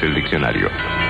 Dice el diccionario.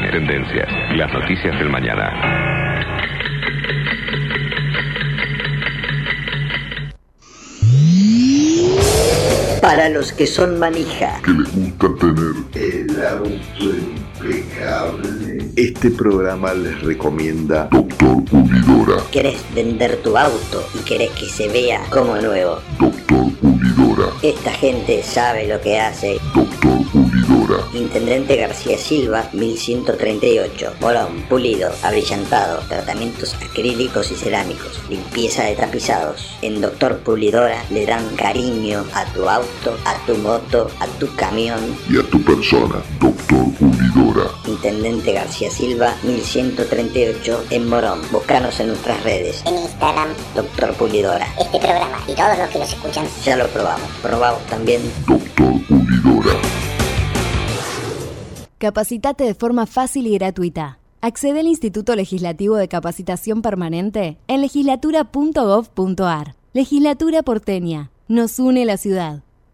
Tendencias. Las noticias del mañana. Para los que son manija. Que les gusta tener el auto impecable. Este programa les recomienda Doctor Pulidora. ¿Querés vender tu auto y querés que se vea como nuevo? Doctor Pulidora. Esta gente sabe lo que hace. Doctor Pulidora. Intendente García Silva, 1138. Morón, pulido, abrillantado, tratamientos acrílicos y cerámicos, limpieza de tapizados. En Doctor Pulidora le dan cariño a tu auto, a tu moto, a tu camión. Y a tu persona, Doctor Pulidora. Intendente García Silva, 1138 en Morón. Búscanos en nuestras redes. En Instagram, Doctor Pulidora. este programa y todos los que los escuchan. Ya lo probamos. Probamos también Doctor Pulidora. Capacitate de forma fácil y gratuita. Accede al Instituto Legislativo de Capacitación Permanente en legislatura.gov.ar. Legislatura porteña. Nos une la ciudad.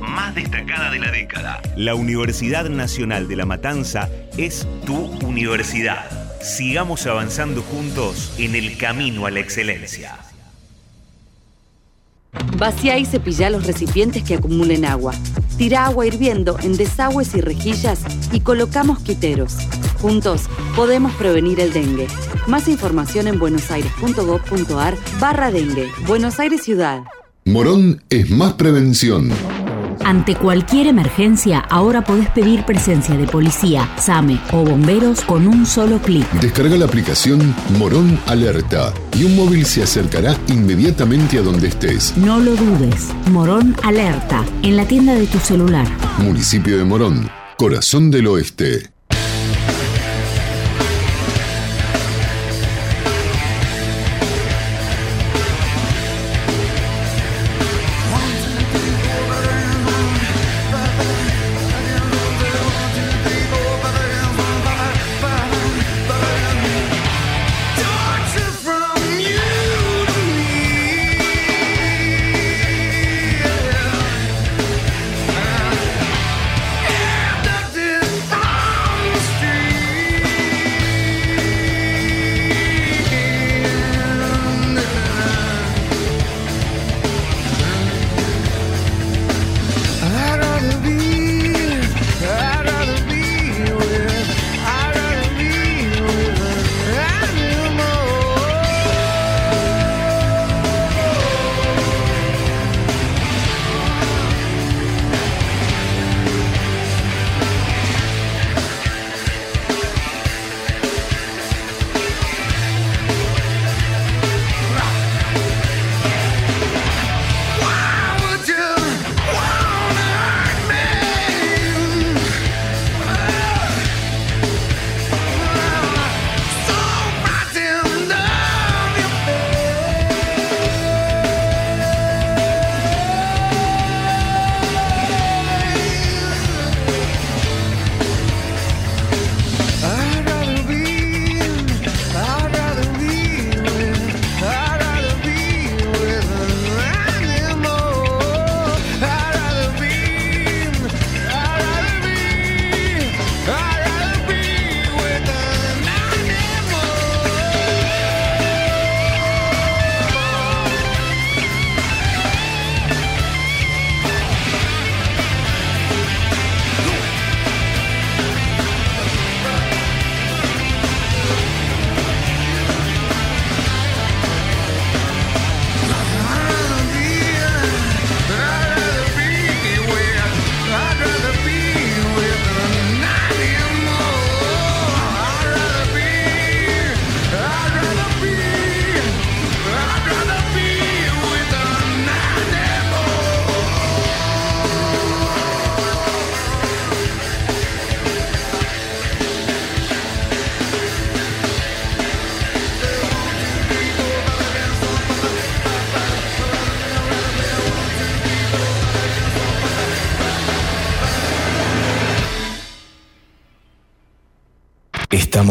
más destacada de la década. La Universidad Nacional de La Matanza es tu universidad. Sigamos avanzando juntos en el camino a la excelencia. Vacía y cepilla los recipientes que acumulen agua. Tira agua hirviendo en desagües y rejillas y colocamos quiteros. Juntos podemos prevenir el dengue. Más información en buenosaires.gov.ar barra dengue. Buenos Aires Ciudad. Morón es más prevención. Ante cualquier emergencia, ahora podés pedir presencia de policía, SAME o bomberos con un solo clic. Descarga la aplicación Morón Alerta y un móvil se acercará inmediatamente a donde estés. No lo dudes. Morón Alerta, en la tienda de tu celular. Municipio de Morón, corazón del oeste.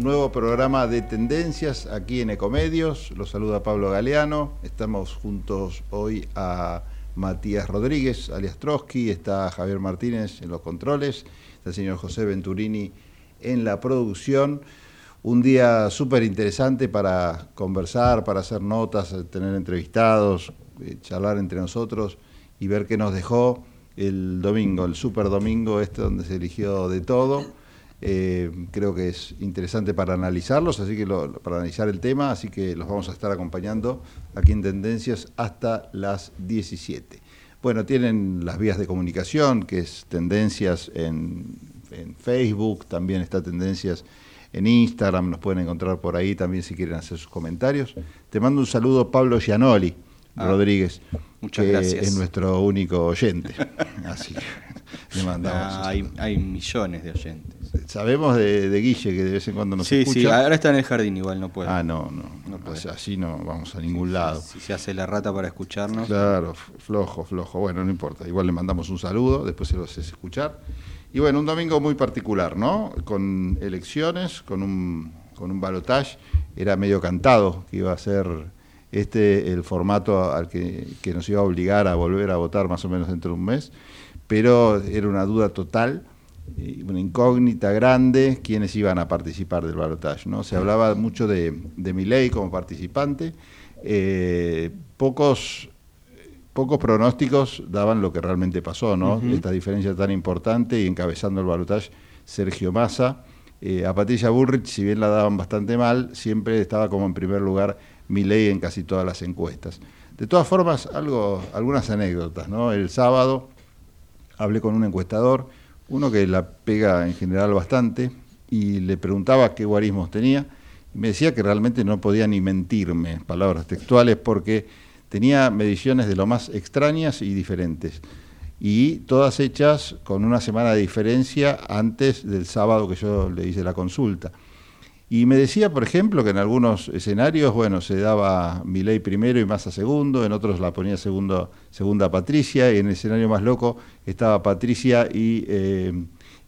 Nuevo programa de tendencias aquí en Ecomedios. Los saluda Pablo Galeano. Estamos juntos hoy a Matías Rodríguez, alias Trotsky. Está Javier Martínez en los controles. Está el señor José Venturini en la producción. Un día súper interesante para conversar, para hacer notas, tener entrevistados, eh, charlar entre nosotros y ver qué nos dejó el domingo, el super domingo, este donde se eligió de todo. Eh, creo que es interesante para analizarlos, así que lo- para analizar el tema, así que los vamos a estar acompañando aquí en Tendencias hasta las 17. Bueno, tienen las vías de comunicación, que es Tendencias en, en Facebook, también está Tendencias en Instagram, nos pueden encontrar por ahí también si quieren hacer sus comentarios. Te mando un saludo Pablo Gianoli Ah, Rodríguez, muchas que gracias. es nuestro único oyente. Así que le mandamos. Ah, hay, hay millones de oyentes. Sabemos de, de Guille que de vez en cuando nos Sí, escucha. sí, ahora está en el jardín igual, no puede. Ah, no, no. No puede. Así no vamos a ningún lado. Si se hace la rata para escucharnos. Claro, flojo, flojo. Bueno, no importa. Igual le mandamos un saludo, después se lo haces escuchar. Y bueno, un domingo muy particular, ¿no? Con elecciones, con un, con un balotage. Era medio cantado que iba a ser este el formato al que, que nos iba a obligar a volver a votar más o menos dentro de un mes. Pero era una duda total, una incógnita grande, quiénes iban a participar del balotage, ¿no? Se hablaba mucho de, de Milei como participante. eh, pocos pocos pronósticos daban lo que realmente pasó, ¿no? Esta diferencia tan importante y encabezando el balotaje Sergio Massa. Eh, a Patricia Bullrich, si bien la daban bastante mal, siempre estaba como en primer lugar Milei en casi todas las encuestas. De todas formas, algo, algunas anécdotas, ¿no? El sábado hablé con un encuestador, uno que la pega en general bastante, y le preguntaba qué guarismos tenía, y me decía que realmente no podía ni mentirme, palabras textuales, porque tenía mediciones de lo más extrañas y diferentes, y todas hechas con una semana de diferencia antes del sábado que yo le hice la consulta. Y me decía, por ejemplo, que en algunos escenarios, bueno, se daba Milei primero y Massa segundo, en otros la ponía segundo, segunda Patricia, y en el escenario más loco estaba Patricia y, eh,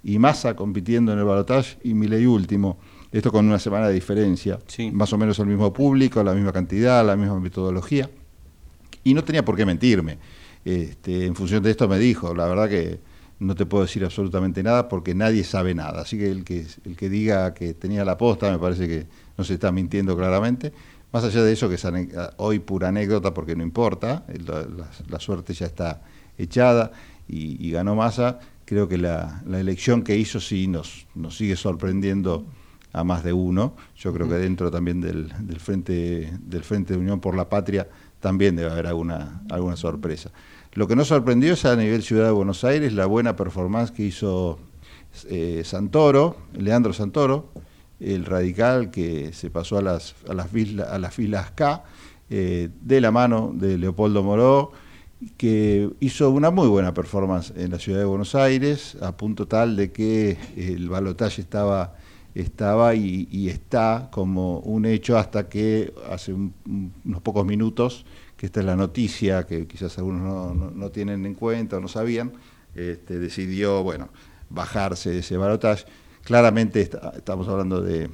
y Massa compitiendo en el balotaje y Milei último. Esto con una semana de diferencia, más o menos el mismo público, la misma cantidad, la misma metodología. Y no tenía por qué mentirme. Este, en función de esto me dijo, la verdad que no te puedo decir absolutamente nada porque nadie sabe nada. Así que el que, el que diga que tenía la posta me parece que no se está mintiendo claramente. Más allá de eso, que es hoy pura anécdota porque no importa, la, la- la suerte ya está echada y, y ganó Massa, creo que la, la elección que hizo sí nos, nos sigue sorprendiendo a más de uno. Yo creo que dentro también del, del frente del Frente de Unión por la Patria también debe haber alguna, alguna sorpresa. Lo que nos sorprendió es a nivel Ciudad de Buenos Aires la buena performance que hizo eh, Santoro, Leandro Santoro, el radical que se pasó a las, filas K, eh, de la mano de Leopoldo Moró, que hizo una muy buena performance en la ciudad de Buenos Aires, a punto tal de que el balotaje estaba, y, está como un hecho hasta que hace un- un- unos pocos minutos, que esta es la noticia que quizás algunos no, no- tienen en cuenta o no sabían, este, decidió, bueno, bajarse de ese balotaje. Claramente estamos hablando de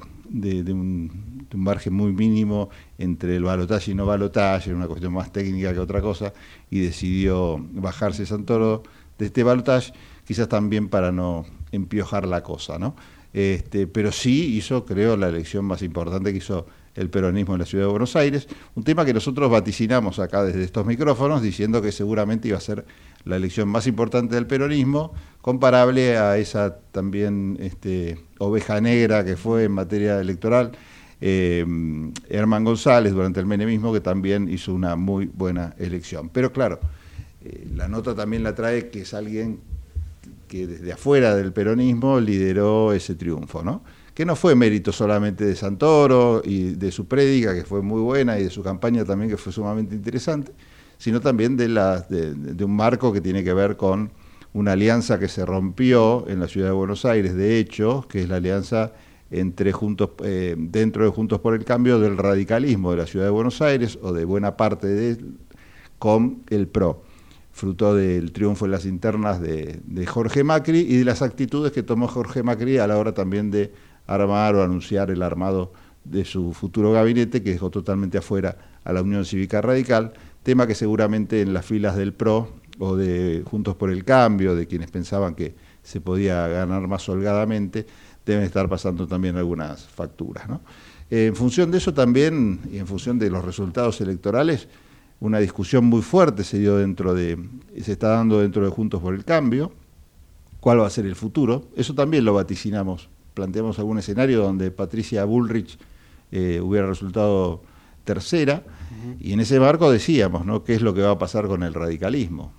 un margen muy mínimo entre el balotaje y no balotaje, una cuestión más técnica que otra cosa, y decidió bajarse Santoro de este balotaje, quizás también para no empiojar la cosa, ¿no? Este, pero sí hizo, creo, la elección más importante que hizo el peronismo en la ciudad de Buenos Aires, un tema que nosotros vaticinamos acá desde estos micrófonos, diciendo que seguramente iba a ser la elección más importante del peronismo, comparable a esa también este, oveja negra que fue en materia electoral, eh, Herman González durante el menemismo, que también hizo una muy buena elección. Pero claro, eh, la nota también la trae que es alguien que desde afuera del peronismo lideró ese triunfo, ¿no? Que no fue mérito solamente de Santoro y de su prédica, que fue muy buena, y de su campaña también, que fue sumamente interesante, sino también de, un marco que tiene que ver con una alianza que se rompió en la ciudad de Buenos Aires, de hecho, que es la alianza entre Juntos, eh, dentro de Juntos por el Cambio del radicalismo de la ciudad de Buenos Aires, o de buena parte de con el PRO fruto del triunfo en las internas de Jorge Macri y de las actitudes que tomó Jorge Macri a la hora también de armar o anunciar el armado de su futuro gabinete, que dejó totalmente afuera a la Unión Cívica Radical, tema que seguramente en las filas del PRO o de Juntos por el Cambio, de quienes pensaban que se podía ganar más holgadamente, deben estar pasando también algunas facturas. ¿no? En función de eso también, y en función de los resultados electorales, una discusión muy fuerte se dio dentro de, se está dando dentro de Juntos por el Cambio, cuál va a ser el futuro. Eso también lo vaticinamos. Planteamos algún escenario donde Patricia Bullrich eh, hubiera resultado tercera, y en ese marco decíamos, ¿no? ¿Qué es lo que va a pasar con el radicalismo?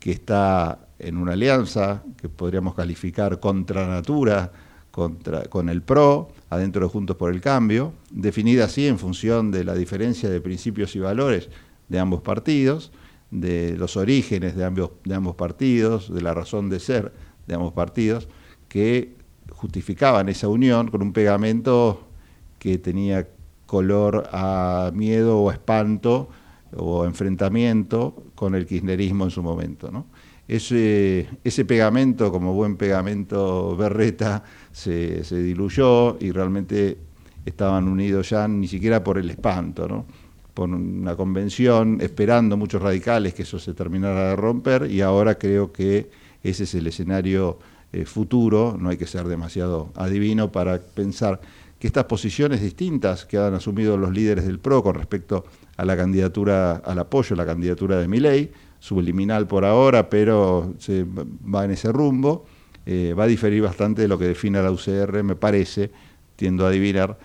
Que está en una alianza que podríamos calificar contra natura, contra, con el PRO, adentro de Juntos por el Cambio, definida así en función de la diferencia de principios y valores de ambos partidos, de los orígenes de ambos, de ambos partidos, de la razón de ser de ambos partidos, que justificaban esa unión con un pegamento que tenía color a miedo o espanto o enfrentamiento con el kirchnerismo en su momento. ese pegamento, como buen pegamento berreta, se, se diluyó y realmente estaban unidos ya ni siquiera por el espanto, ¿no? por una convención, esperando muchos radicales que eso se terminara de romper y ahora creo que ese es el escenario eh, futuro, no hay que ser demasiado adivino para pensar que estas posiciones distintas que han asumido los líderes del PRO con respecto a la candidatura, al apoyo a la candidatura de Milei, subliminal por ahora, pero se va en ese rumbo, eh, va a diferir bastante de lo que define la UCR, me parece, tiendo a adivinar,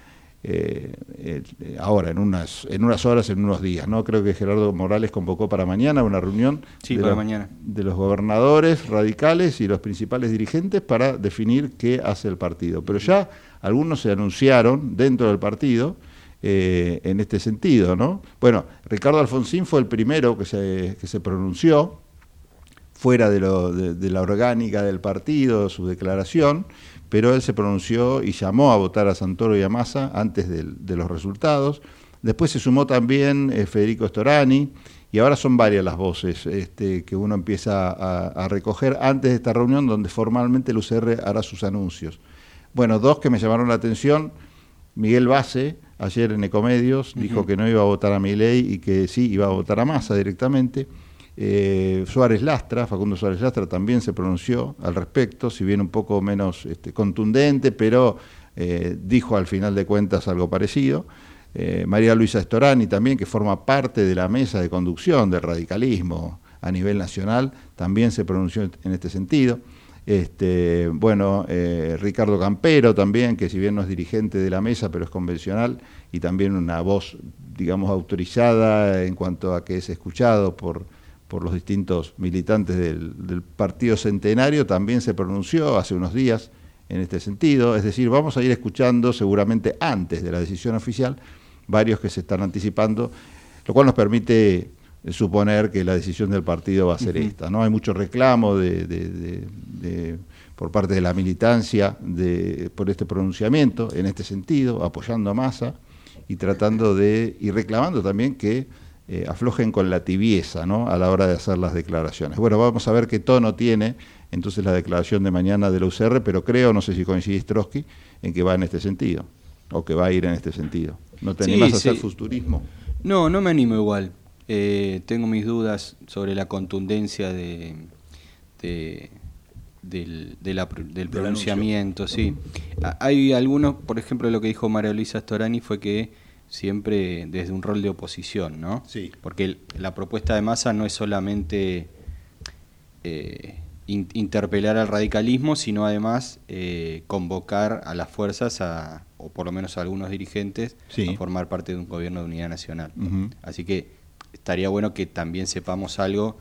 eh, eh, ahora, en unas, en unas horas, en unos días. ¿no? Creo que Gerardo Morales convocó para mañana una reunión Sí, de, para los, mañana. de los gobernadores radicales y los principales dirigentes para definir qué hace el partido. Pero ya algunos se anunciaron dentro del partido eh, en este sentido. ¿no? Bueno, Ricardo Alfonsín fue el primero que se, que se pronunció fuera de, lo, de, de la orgánica del partido, su declaración, pero él se pronunció y llamó a votar a Santoro y a Massa antes de, los resultados. Después se sumó también eh, Federico Storani, y ahora son varias las voces este, que uno empieza a, a recoger antes de esta reunión donde formalmente el UCR hará sus anuncios. Bueno, dos que me llamaron la atención. Miguel Base, ayer en Ecomedios, dijo que no iba a votar a Milei y que sí iba a votar a Massa directamente. Eh, Suárez Lastra, Facundo Suárez Lastra también se pronunció al respecto, si bien un poco menos este, contundente, pero eh, dijo al final de cuentas algo parecido. Eh, María Luisa Storani también, que forma parte de la mesa de conducción del radicalismo a nivel nacional, también se pronunció en este sentido. Este, bueno, Ricardo Campero también, que si bien no es dirigente de la mesa, pero es convencional y también una voz, digamos, autorizada en cuanto a que es escuchado por, por los distintos militantes del, del Partido Centenario, también se pronunció hace unos días en este sentido. Es decir, vamos a ir escuchando seguramente antes de la decisión oficial varios que se están anticipando, lo cual nos permite suponer que la decisión del partido va a ser esta. ¿no? Hay mucho reclamo de, de- de- de- por parte de la militancia de, por este pronunciamiento en este sentido, apoyando a Massa y tratando de, y reclamando también que eh, aflojen con la tibieza ¿no? a la hora de hacer las declaraciones. Bueno, vamos a ver qué tono tiene entonces la declaración de mañana de la UCR, pero creo, no sé si coincidís Trotsky, en que va en este sentido, o que va a ir en este sentido. ¿No te Sí, animás a hacer futurismo? No, no me animo igual. Eh, tengo mis dudas sobre la contundencia de, de- del, de la pr- del pronunciamiento. Sí. Hay algunos, por ejemplo, lo que dijo María Luisa Storani fue que siempre desde un rol de oposición, ¿no? Sí. Porque la propuesta de masa no es solamente eh, in- interpelar al radicalismo, sino además eh, convocar a las fuerzas, a, o por lo menos a algunos dirigentes, Sí. a formar parte de un gobierno de unidad nacional. Así que estaría bueno que también sepamos algo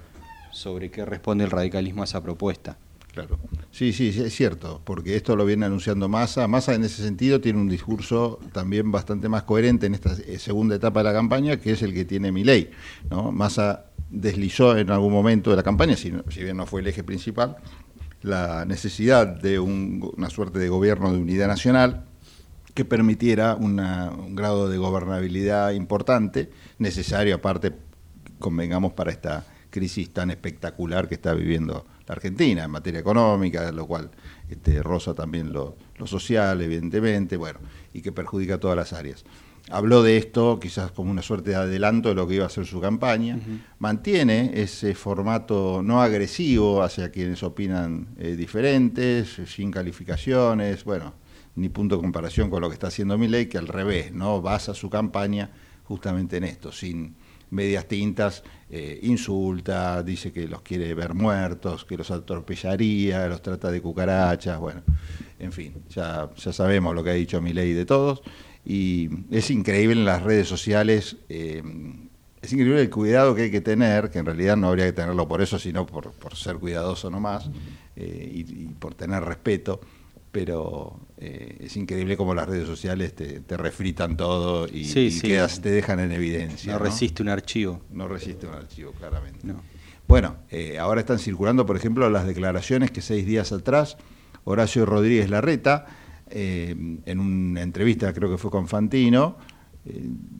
sobre qué responde el radicalismo a esa propuesta. Claro. Sí, sí, es cierto, porque esto lo viene anunciando Massa. Massa en ese sentido tiene un discurso también bastante más coherente en esta eh, segunda etapa de la campaña, que es el que tiene Milei. ¿no? Massa deslizó en algún momento de la campaña, si, si bien no fue el eje principal, la necesidad de un- una suerte de gobierno de unidad nacional que permitiera una- un grado de gobernabilidad importante, necesario aparte, convengamos, para esta crisis tan espectacular que está viviendo la Argentina en materia económica, lo cual este, roza también lo, lo social, evidentemente, bueno, y que perjudica a todas las áreas. Habló de esto quizás como una suerte de adelanto de lo que iba a ser su campaña. Mantiene ese formato no agresivo hacia quienes opinan eh, diferentes, sin calificaciones, bueno, ni punto de comparación con lo que está haciendo Milei, que al revés, ¿no? Basa su campaña justamente en esto, sin medias tintas, eh, insulta, dice que los quiere ver muertos, que los atropellaría, los trata de cucarachas, bueno, en fin, ya, ya sabemos lo que ha dicho Milei de todos, y es increíble en las redes sociales, eh, es increíble el cuidado que hay que tener, que en realidad no habría que tenerlo por eso, sino por, por ser cuidadoso nomás, eh, y, y por tener respeto, pero eh, es increíble cómo las redes sociales te, te refritan todo y, Sí, y sí. quedas- te dejan en evidencia. No resiste un archivo. No resiste un archivo, claramente. No. Bueno, eh, ahora están circulando, por ejemplo, las declaraciones que seis días atrás Horacio Rodríguez Larreta, eh, en una entrevista, creo que fue con Fantino,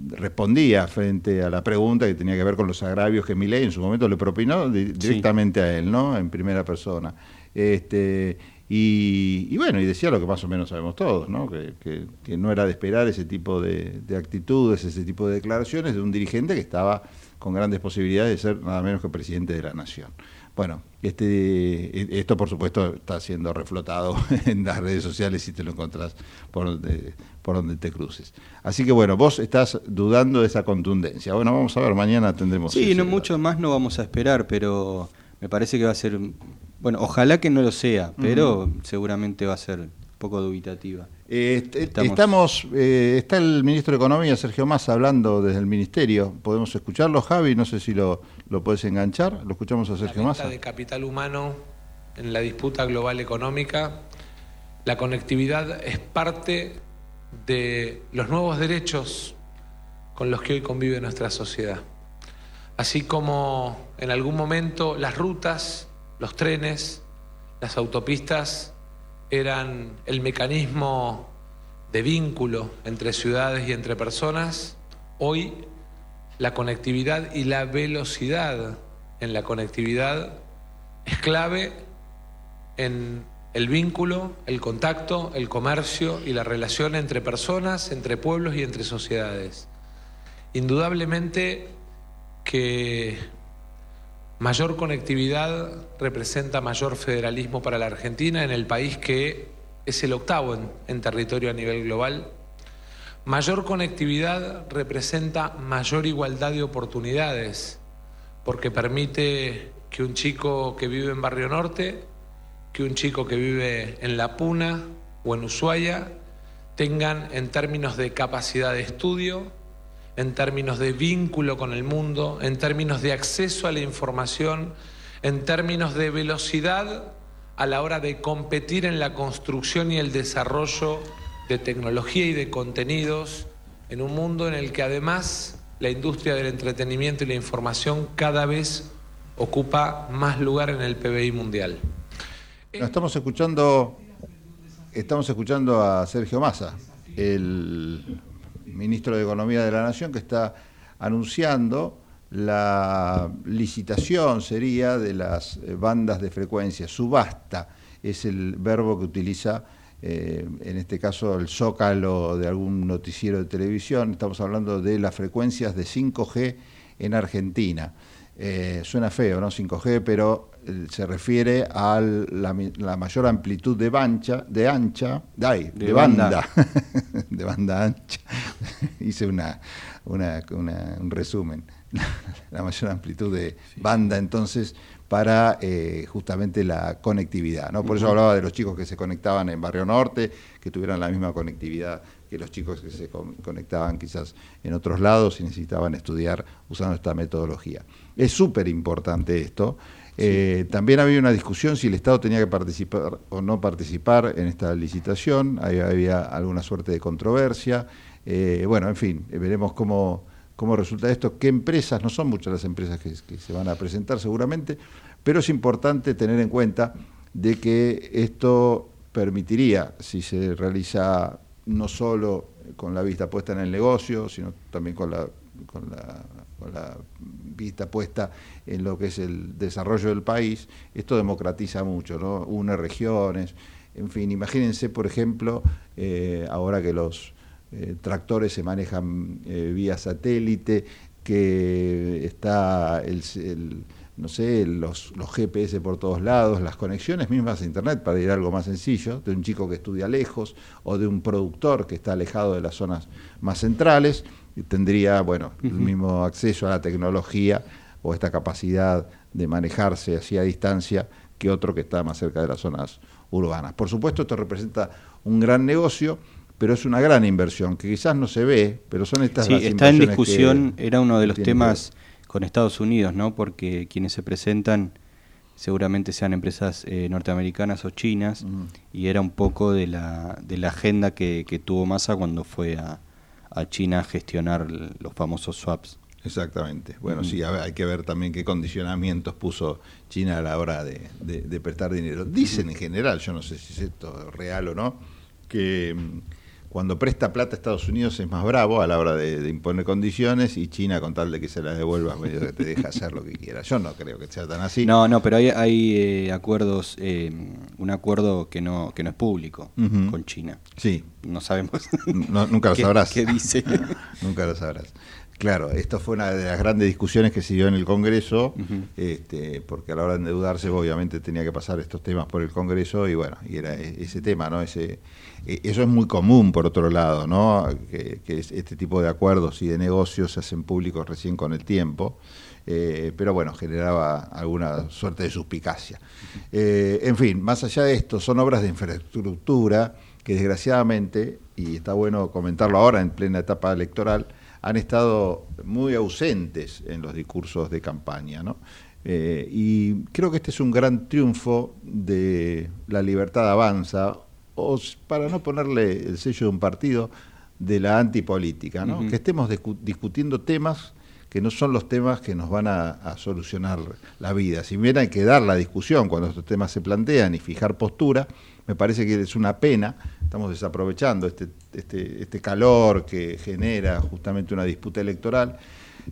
respondía frente a la pregunta que tenía que ver con los agravios que Milei en su momento le propinó di- directamente a él, ¿no? En primera persona. Este, y, y bueno, y decía lo que más o menos sabemos todos, ¿no? Que, que- que no era de esperar ese tipo de, de actitudes, ese tipo de declaraciones de un dirigente que estaba con grandes posibilidades de ser nada menos que presidente de la nación. Bueno, este, esto por supuesto está siendo reflotado en las redes sociales si te lo encontrás por donde, por donde te cruces. Así que bueno, vos estás dudando de esa contundencia. Bueno, vamos a ver, mañana tendremos... Sí, no dato. mucho más no vamos a esperar, pero me parece que va a ser, bueno, ojalá que no lo sea, pero seguramente va a ser un poco dubitativa. Eh, est- Estamos- estamos, eh, está el ministro de Economía, Sergio Massa, hablando desde el ministerio. ¿Podemos escucharlo, Javi? No sé si lo, lo puedes enganchar. ¿Lo escuchamos a Sergio la Massa? de capital humano en la disputa global económica, la conectividad es parte de los nuevos derechos con los que hoy convive nuestra sociedad. Así como en algún momento las rutas, los trenes, las autopistas eran el mecanismo de vínculo entre ciudades y entre personas, hoy la conectividad y la velocidad en la conectividad es clave en el vínculo, el contacto, el comercio y la relación entre personas, entre pueblos y entre sociedades. Indudablemente que mayor conectividad representa mayor federalismo para la Argentina en el país que es el octavo en, territorio a nivel global. Mayor conectividad representa mayor igualdad de oportunidades porque permite que un chico que vive en Barrio Norte, que un chico que vive en La Puna o en Ushuaia tengan en términos de capacidad de estudio, en términos de vínculo con el mundo, en términos de acceso a la información, en términos de velocidad a la hora de competir en la construcción y el desarrollo de tecnología y de contenidos en un mundo en el que además la industria del entretenimiento y la información cada vez ocupa más lugar en el PBI mundial. Estamos escuchando estamos escuchando a Sergio Massa, el ministro de Economía de la Nación, que está anunciando la licitación sería de las eh, bandas de frecuencia, subasta es el verbo que utiliza eh, en este caso el zócalo de algún noticiero de televisión, estamos hablando de las frecuencias de 5G en Argentina. Eh, suena feo, ¿no? 5G, pero eh, se refiere a la, la mayor amplitud de bancha, de ancha, de, ay, de, De banda, banda. de banda ancha. Hice una, una- una- un resumen. la mayor amplitud de banda, entonces, para eh, justamente la conectividad. ¿no? Por eso hablaba de los chicos que se conectaban en Barrio Norte, que tuvieran la misma conectividad que los chicos que se con- conectaban quizás en otros lados y necesitaban estudiar usando esta metodología. Es súper importante esto. Eh, también había una discusión si el Estado tenía que participar o no participar en esta licitación. Ahí había alguna suerte de controversia. Eh, bueno, en fin, eh, veremos cómo, cómo resulta esto. ¿Qué empresas? No son muchas las empresas que, se van a presentar seguramente, pero es importante tener en cuenta de que esto permitiría, si se realiza no solo con la vista puesta en el negocio, sino también con la, con la, con la vista puesta en lo que es el desarrollo del país, esto democratiza mucho, ¿no? une regiones, en fin, imagínense, por ejemplo, eh, ahora que los eh, tractores se manejan eh, vía satélite, que está el, el- no sé, los, los GPS por todos lados, las conexiones mismas a Internet, para ir a algo más sencillo, de un chico que estudia lejos o de un productor que está alejado de las zonas más centrales, tendría, bueno, el mismo acceso a la tecnología o esta capacidad de manejarse así a distancia que otro que está más cerca de las zonas urbanas. Por supuesto, esto representa un gran negocio, pero es una gran inversión que quizás no se ve, pero son estas Sí, las está en discusión, que era uno de los temas con Estados Unidos, ¿no? Porque quienes se presentan seguramente sean empresas eh, norteamericanas o chinas, y era un poco de la, de la agenda que, que tuvo Massa cuando fue a, a China a gestionar los famosos swaps. Exactamente. Bueno, Ujú. sí, a ver, hay que ver también qué condicionamientos puso China a la hora de, de- de prestar dinero. Dicen en general, yo no sé si es esto real o no, que mm, cuando presta plata a Estados Unidos es más bravo a la hora de, de imponer condiciones y China con tal de que se las devuelva medio que te deja hacer lo que quiera. Yo no creo que sea tan así. No, no, pero hay, hay eh, acuerdos, eh, un acuerdo que no, que no es público con China. Sí. No sabemos. No, nunca lo ¿Qué- sabrás. ¿Qué dice? nunca lo sabrás. Claro, esto fue una de las grandes discusiones que se dio en el Congreso, este, porque a la hora de endeudarse obviamente tenía que pasar estos temas por el Congreso y bueno, y era e- ese tema, ¿no? Ese, eso es muy común por otro lado, ¿no? Que, que es- este tipo de acuerdos y de negocios se hacen públicos recién con el tiempo. eh, pero bueno, generaba alguna suerte de suspicacia. Eh, en fin, más allá de esto, son obras de infraestructura que desgraciadamente, y está bueno comentarlo ahora en plena etapa electoral, han estado muy ausentes en los discursos de campaña. ¿no? Eh, y creo que este es un gran triunfo de la libertad avanza, o para no ponerle el sello de un partido, de la antipolítica, ¿no? Que estemos discu- discutiendo temas que no son los temas que nos van a, a solucionar la vida. Si bien hay que dar la discusión cuando estos temas se plantean y fijar postura, me parece que es una pena, estamos desaprovechando este, este, este calor que genera justamente una disputa electoral.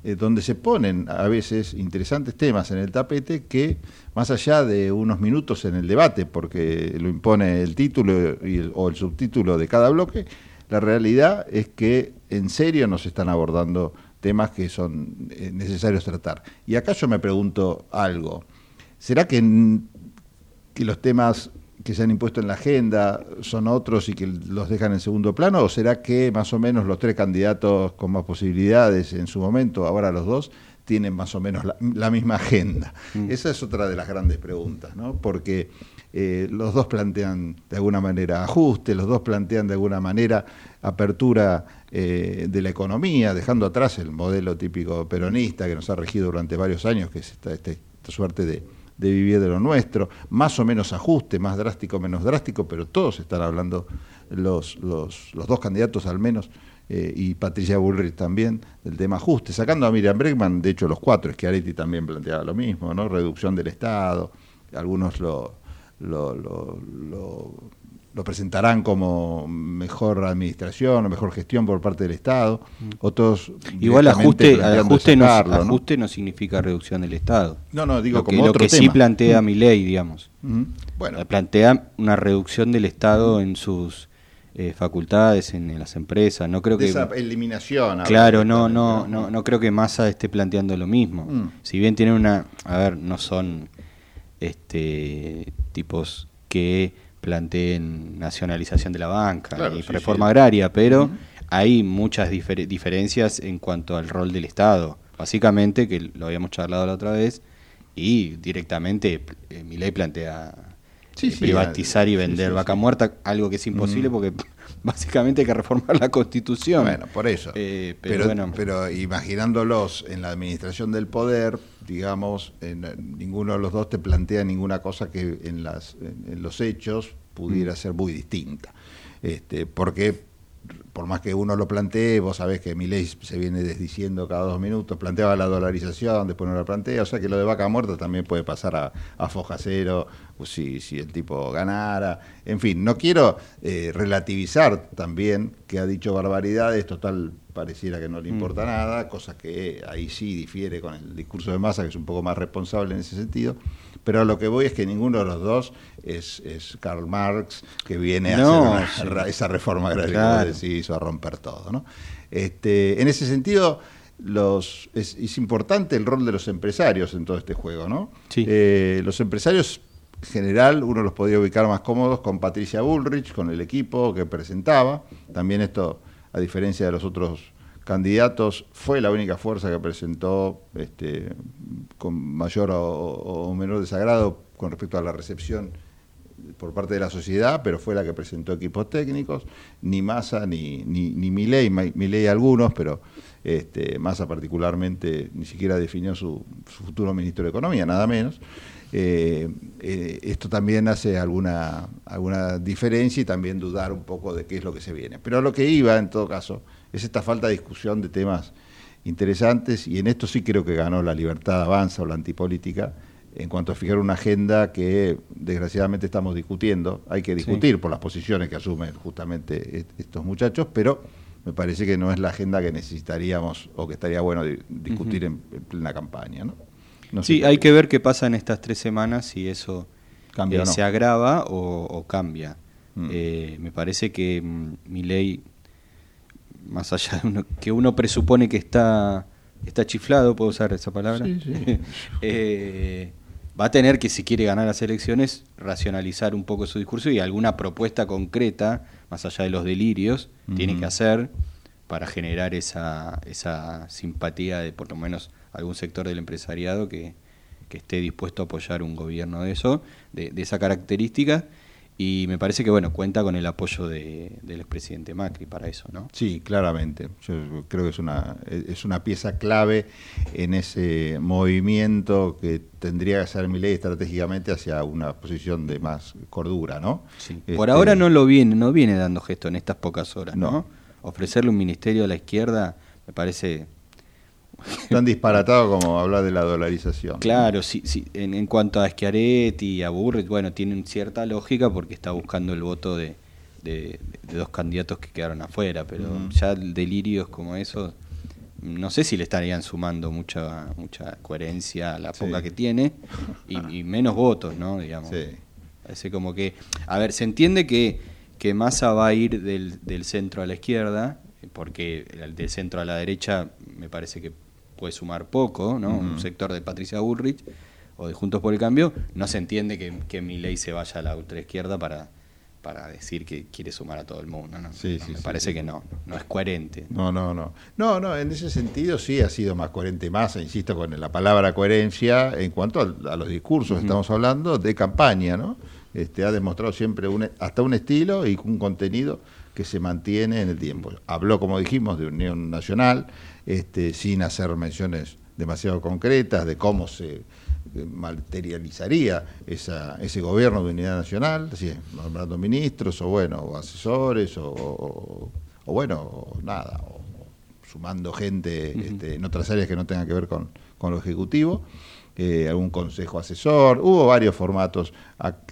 Eh, donde se ponen a veces interesantes temas en el tapete que, más allá de unos minutos en el debate, porque lo impone el título o el subtítulo de cada bloque, la realidad es que en serio nos están abordando temas que son eh, necesarios tratar. Y acá yo me pregunto algo. ¿Será que, que los temas que se han impuesto en la agenda son otros y que los dejan en segundo plano? ¿O será que más o menos los tres candidatos con más posibilidades en su momento, ahora los dos, tienen más o menos la, la misma agenda? Esa es otra de las grandes preguntas, ¿no? Porque eh, los dos plantean de alguna manera ajuste, los dos plantean de alguna manera apertura eh, de la economía, dejando atrás el modelo típico peronista que nos ha regido durante varios años, que es esta, esta- esta suerte de, de vivir de lo nuestro, más o menos ajuste, más drástico, menos drástico, pero todos están hablando, los, los, los dos candidatos al menos, eh, y Patricia Bullrich también, del tema ajuste, sacando a Miriam Bregman, de hecho los cuatro, Schiaretti también planteaba lo mismo, ¿no? reducción del Estado, algunos lo, lo, lo presentarán como mejor administración o mejor gestión por parte del Estado, otros Igual directamente ajuste, planteando ajuste, no, ajuste no significa reducción del Estado. No, no, digo lo que, como lo otro que sí plantea Mm. mi ley, digamos. Ujú. Bueno. Plantea una reducción del Estado en sus eh, facultades, en, en las empresas. No creo De que esa eliminación. Claro, no, no, no, no creo que Massa esté planteando lo mismo. Mm. Si bien tienen una, a ver, no son este tipos que planteen nacionalización de la banca Claro, y sí, reforma sí. agraria, pero hay muchas difer- diferencias en cuanto al rol del Estado. Básicamente, que lo habíamos charlado la otra vez, y directamente eh, mi ley plantea Sí, eh, privatizar y sí, vender vaca muerta, algo que es imposible porque básicamente hay que reformar la constitución. Bueno, por eso. Eh, pero, pero, bueno. pero imaginándolos en la administración del poder, digamos, en- ninguno de los dos te plantea ninguna cosa que en, las, en, los hechos pudiera Mm. ser muy distinta. Este, porque por más que uno lo plantee, vos sabés que mi ley se viene desdiciendo cada dos minutos, planteaba la dolarización, después no la plantea, o sea que lo de vaca muerta también puede pasar a, a foja cero si, si el tipo ganara. En fin, no quiero eh, relativizar también que ha dicho barbaridades, total pareciera que no le importa Mm. nada, cosa que ahí sí difiere con el discurso de masa, que es un poco más responsable en ese sentido. Pero a lo que voy es que ninguno de los dos es, es Karl Marx, que viene a hacer una- sí. esa reforma agraria Claro. que vos decís, a romper todo. ¿no? Este, en ese sentido, los, es, es importante el rol de los empresarios en todo este juego. ¿no? Eh, los empresarios, en general, uno los podía ubicar más cómodos con Patricia Bullrich, con el equipo que presentaba. También esto, a diferencia de los otros candidatos, fue la única fuerza que presentó este, con mayor o, o menor desagrado con respecto a la recepción por parte de la sociedad, pero fue la que presentó equipos técnicos, ni Massa ni, ni, ni Milei, Milei algunos, pero este, Massa particularmente ni siquiera definió su, su futuro ministro de Economía, nada menos. Eh, eh, esto también hace alguna, alguna diferencia y también dudar un poco de qué es lo que se viene. Pero lo que iba, en todo caso, es esta falta de discusión de temas interesantes y en esto sí creo que ganó la libertad avanza o la antipolítica en cuanto a fijar una agenda que desgraciadamente estamos discutiendo. Hay que discutir por las posiciones que asumen justamente est- estos muchachos, pero me parece que no es la agenda que necesitaríamos o que estaría bueno di- discutir en, en plena campaña. ¿no? Sí, hay que ver qué pasa en estas tres semanas, si eso Cambia eh, o no. se agrava o, o cambia. Mm. Eh, me parece que mi ley, más allá de uno, que uno presupone que está, está chiflado, ¿puedo usar esa palabra? Sí, sí. Eh, va a tener que, si quiere ganar las elecciones, racionalizar un poco su discurso y alguna propuesta concreta, más allá de los delirios, tiene que hacer para generar esa, esa simpatía de por lo menos algún sector del empresariado que, que esté dispuesto a apoyar un gobierno de eso, de, de esa característica. Y me parece que bueno, cuenta con el apoyo de, del expresidente Macri para eso, ¿no? Sí, claramente. Yo creo que es una, es una pieza clave en ese movimiento que tendría que hacer mi ley estratégicamente hacia una posición de más cordura, ¿no? Por Este, ahora no lo viene, no viene dando gesto en estas pocas horas, ¿no? No. Ofrecerle un ministerio a la izquierda me parece Tan disparatado como hablar de la dolarización. Claro, sí, sí. En, en cuanto a Schiaretti y a Burrich, bueno, tienen cierta lógica porque está buscando el voto de, de- de dos candidatos que quedaron afuera, pero ya delirios como esos no sé si le estarían sumando mucha mucha coherencia a la poca que tiene y, y menos votos, ¿no? Digamos. Parece como que, a ver, se entiende que, que Massa va a ir del, del centro a la izquierda, porque el del centro a la derecha me parece que puede sumar poco, ¿no? Un sector de Patricia Bullrich o de Juntos por el Cambio, no se entiende que, que Milei se vaya a la ultraizquierda para, para decir que quiere sumar a todo el mundo, ¿no? Sí, No, sí, me sí, parece que no, no es coherente. No, no, no. No, no, en ese sentido sí ha sido más coherente más, insisto, con la palabra coherencia en cuanto a, a los discursos, Ujú. estamos hablando de campaña, ¿no? Este, ha demostrado siempre un, hasta un estilo y un contenido que se mantiene en el tiempo. Habló, como dijimos, de unión nacional, este, sin hacer menciones demasiado concretas de cómo se eh, materializaría esa, ese gobierno de unidad nacional, nombrando ministros o bueno, o asesores o, o- o bueno, o nada, o sumando gente este, en otras áreas que no tengan que ver con, con lo ejecutivo, eh, algún consejo asesor, hubo varios formatos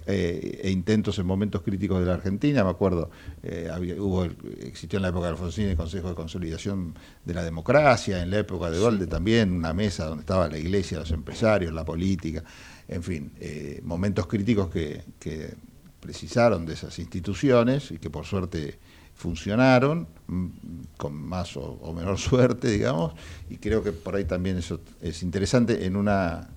eh, e intentos en momentos críticos de la Argentina, me acuerdo, eh, había- hubo, existió en la época de Alfonsín el Consejo de Consolidación de la Democracia, en la época de Golde también, una mesa donde estaba la iglesia, los empresarios, la política, en fin, eh, momentos críticos que, que precisaron de esas instituciones y que por suerte funcionaron mm, con más o, o menor suerte, digamos, y creo que por ahí también eso es interesante en una...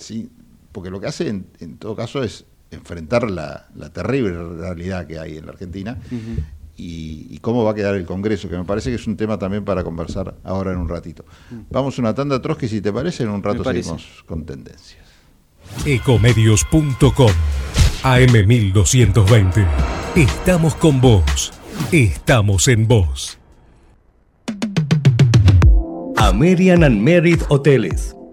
Sí, porque lo que hace en, en todo caso es enfrentar la, la terrible realidad que hay en la Argentina y, y cómo va a quedar el Congreso, que me parece que es un tema también para conversar ahora en un ratito. Vamos a una tanda Trotsky, si te parece, en un rato seguimos con tendencias. Ecomedios.com AM1220. Estamos con vos. Estamos en vos. American and Merit Hoteles.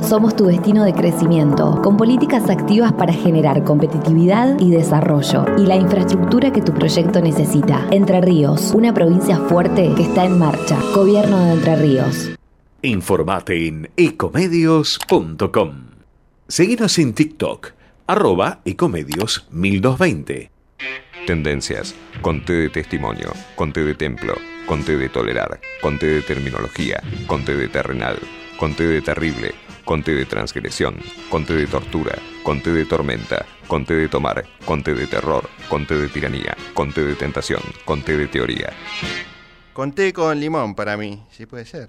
Somos tu destino de crecimiento, con políticas activas para generar competitividad y desarrollo, y la infraestructura que tu proyecto necesita. Entre Ríos, una provincia fuerte que está en marcha. Gobierno de Entre Ríos. Informate en ecomedios.com. Seguinos en TikTok, arroba ecomedios 1220. Tendencias. Conté de testimonio. Conté de templo. Conté de tolerar. Conté de terminología. Conté de terrenal. Conté de terrible. Conté de transgresión. Conté de tortura. Conté de tormenta. Conté de tomar. Conté de terror. Conté de tiranía. Conté de tentación. Conté de teoría. Conté con limón para mí, si puede ser.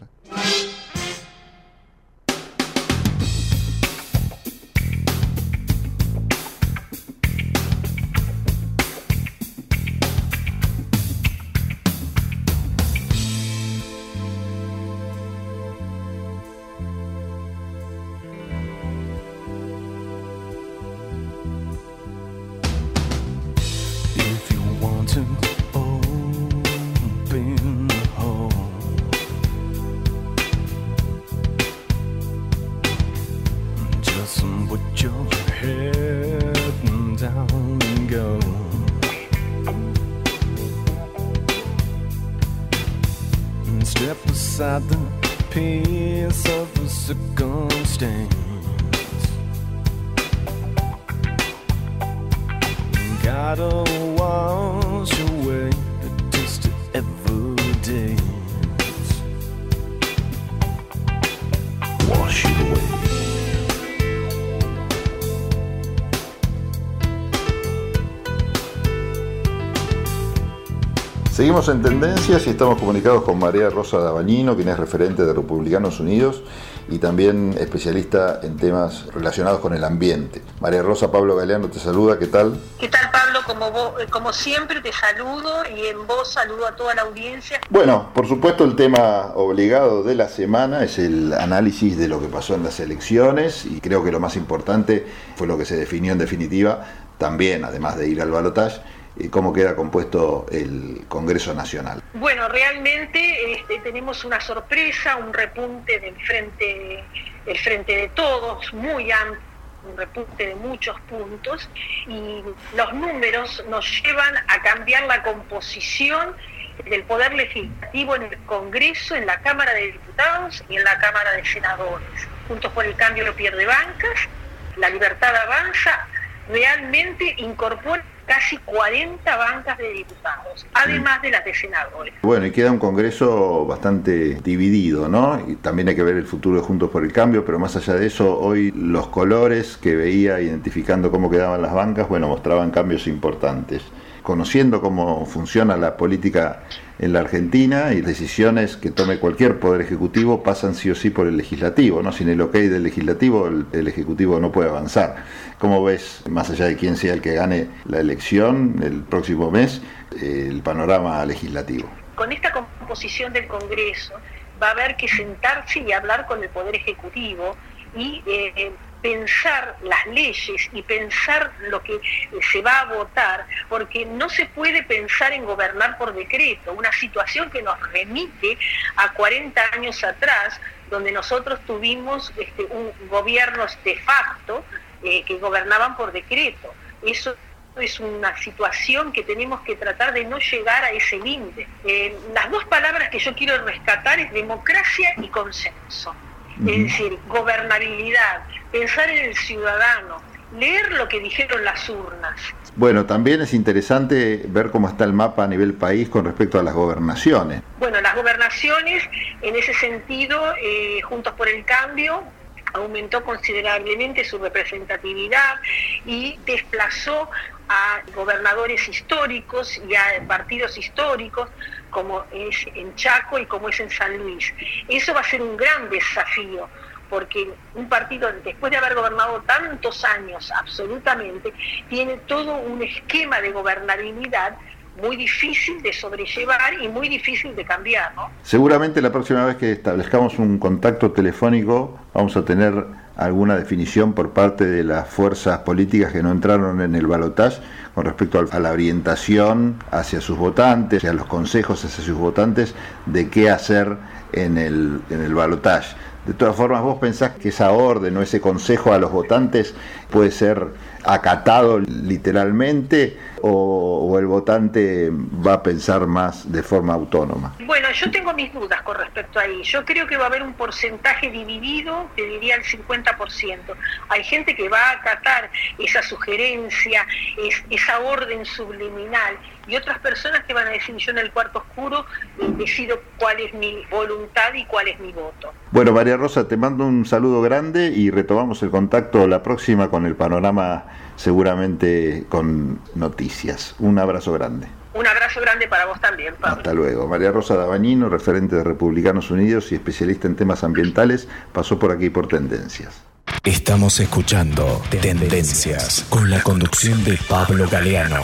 En tendencias y estamos comunicados con María Rosa Dabañino, quien es referente de Republicanos Unidos y también especialista en temas relacionados con el ambiente. María Rosa, Pablo Galeano te saluda, ¿qué tal? ¿Qué tal Pablo? Como, vos- eh, como siempre te saludo y en voz saludo a toda la audiencia. Bueno, por supuesto el tema obligado de la semana es el análisis de lo que pasó en las elecciones y creo que lo más importante fue lo que se definió en definitiva, también además de ir al balotaje, cómo queda compuesto el Congreso Nacional. Bueno, realmente este, tenemos una sorpresa, un repunte del frente, el frente de todos, muy amplio un repunte de muchos puntos y los números nos llevan a cambiar la composición del poder legislativo en el Congreso, en la Cámara de Diputados y en la Cámara de Senadores. Juntos por el Cambio lo pierde bancas, la libertad avanza, realmente incorpora casi 40 bancas de diputados, además de las de senadores. Bueno, y queda un Congreso bastante dividido, ¿no? Y también hay que ver el futuro de Juntos por el Cambio, pero más allá de eso, hoy los colores que veía identificando cómo quedaban las bancas, bueno, mostraban cambios importantes conociendo cómo funciona la política en la Argentina y decisiones que tome cualquier poder ejecutivo pasan sí o sí por el legislativo, ¿no? Sin el ok del legislativo, el, ejecutivo no puede avanzar. ¿Cómo ves, más allá de quién sea el que gane la elección el próximo mes, el panorama legislativo? Con esta composición del Congreso va a haber que sentarse y hablar con el poder ejecutivo y eh, pensar las leyes y pensar lo que se va a votar, porque no se puede pensar en gobernar por decreto, una situación que nos remite a 40 años atrás, donde nosotros tuvimos este, un gobiernos de facto eh, que gobernaban por decreto. Eso es una situación que tenemos que tratar de no llegar a ese límite. Eh, las dos palabras que yo quiero rescatar es democracia y consenso. Es decir, gobernabilidad, pensar en el ciudadano, leer lo que dijeron las urnas. Bueno, también es interesante ver cómo está el mapa a nivel país con respecto a las gobernaciones. Bueno, las gobernaciones, en ese sentido, eh, Juntos por el Cambio, aumentó considerablemente su representatividad y desplazó a gobernadores históricos y a partidos históricos como es en Chaco y como es en San Luis. Eso va a ser un gran desafío, porque un partido, después de haber gobernado tantos años absolutamente, tiene todo un esquema de gobernabilidad muy difícil de sobrellevar y muy difícil de cambiar. Seguramente la próxima vez que establezcamos un contacto telefónico vamos a tener alguna definición por parte de las fuerzas políticas que no entraron en el balotaje con respecto a la orientación hacia sus votantes, a los consejos hacia sus votantes de qué hacer en el, en el balotaje. De todas formas, ¿vos pensás que esa orden o ese consejo a los votantes puede ser acatado literalmente o, el votante va a pensar más de forma autónoma? Bueno, yo tengo mis dudas con respecto a ahí. Yo creo que va a haber un porcentaje dividido, te diría el 50%. Hay gente que va a acatar esa sugerencia, esa orden subliminal y otras personas que van a decir yo en el cuarto oscuro decido cuál es mi voluntad y cuál es mi voto. Bueno, María Rosa, te mando un saludo grande y retomamos el contacto la próxima con el panorama seguramente con noticias. Un abrazo grande. Un abrazo grande para vos también, Pablo. Hasta luego. María Rosa Dabañino, referente de Republicanos Unidos y especialista en temas ambientales, pasó por aquí por Tendencias. Estamos escuchando Tendencias con la conducción de Pablo Galeano.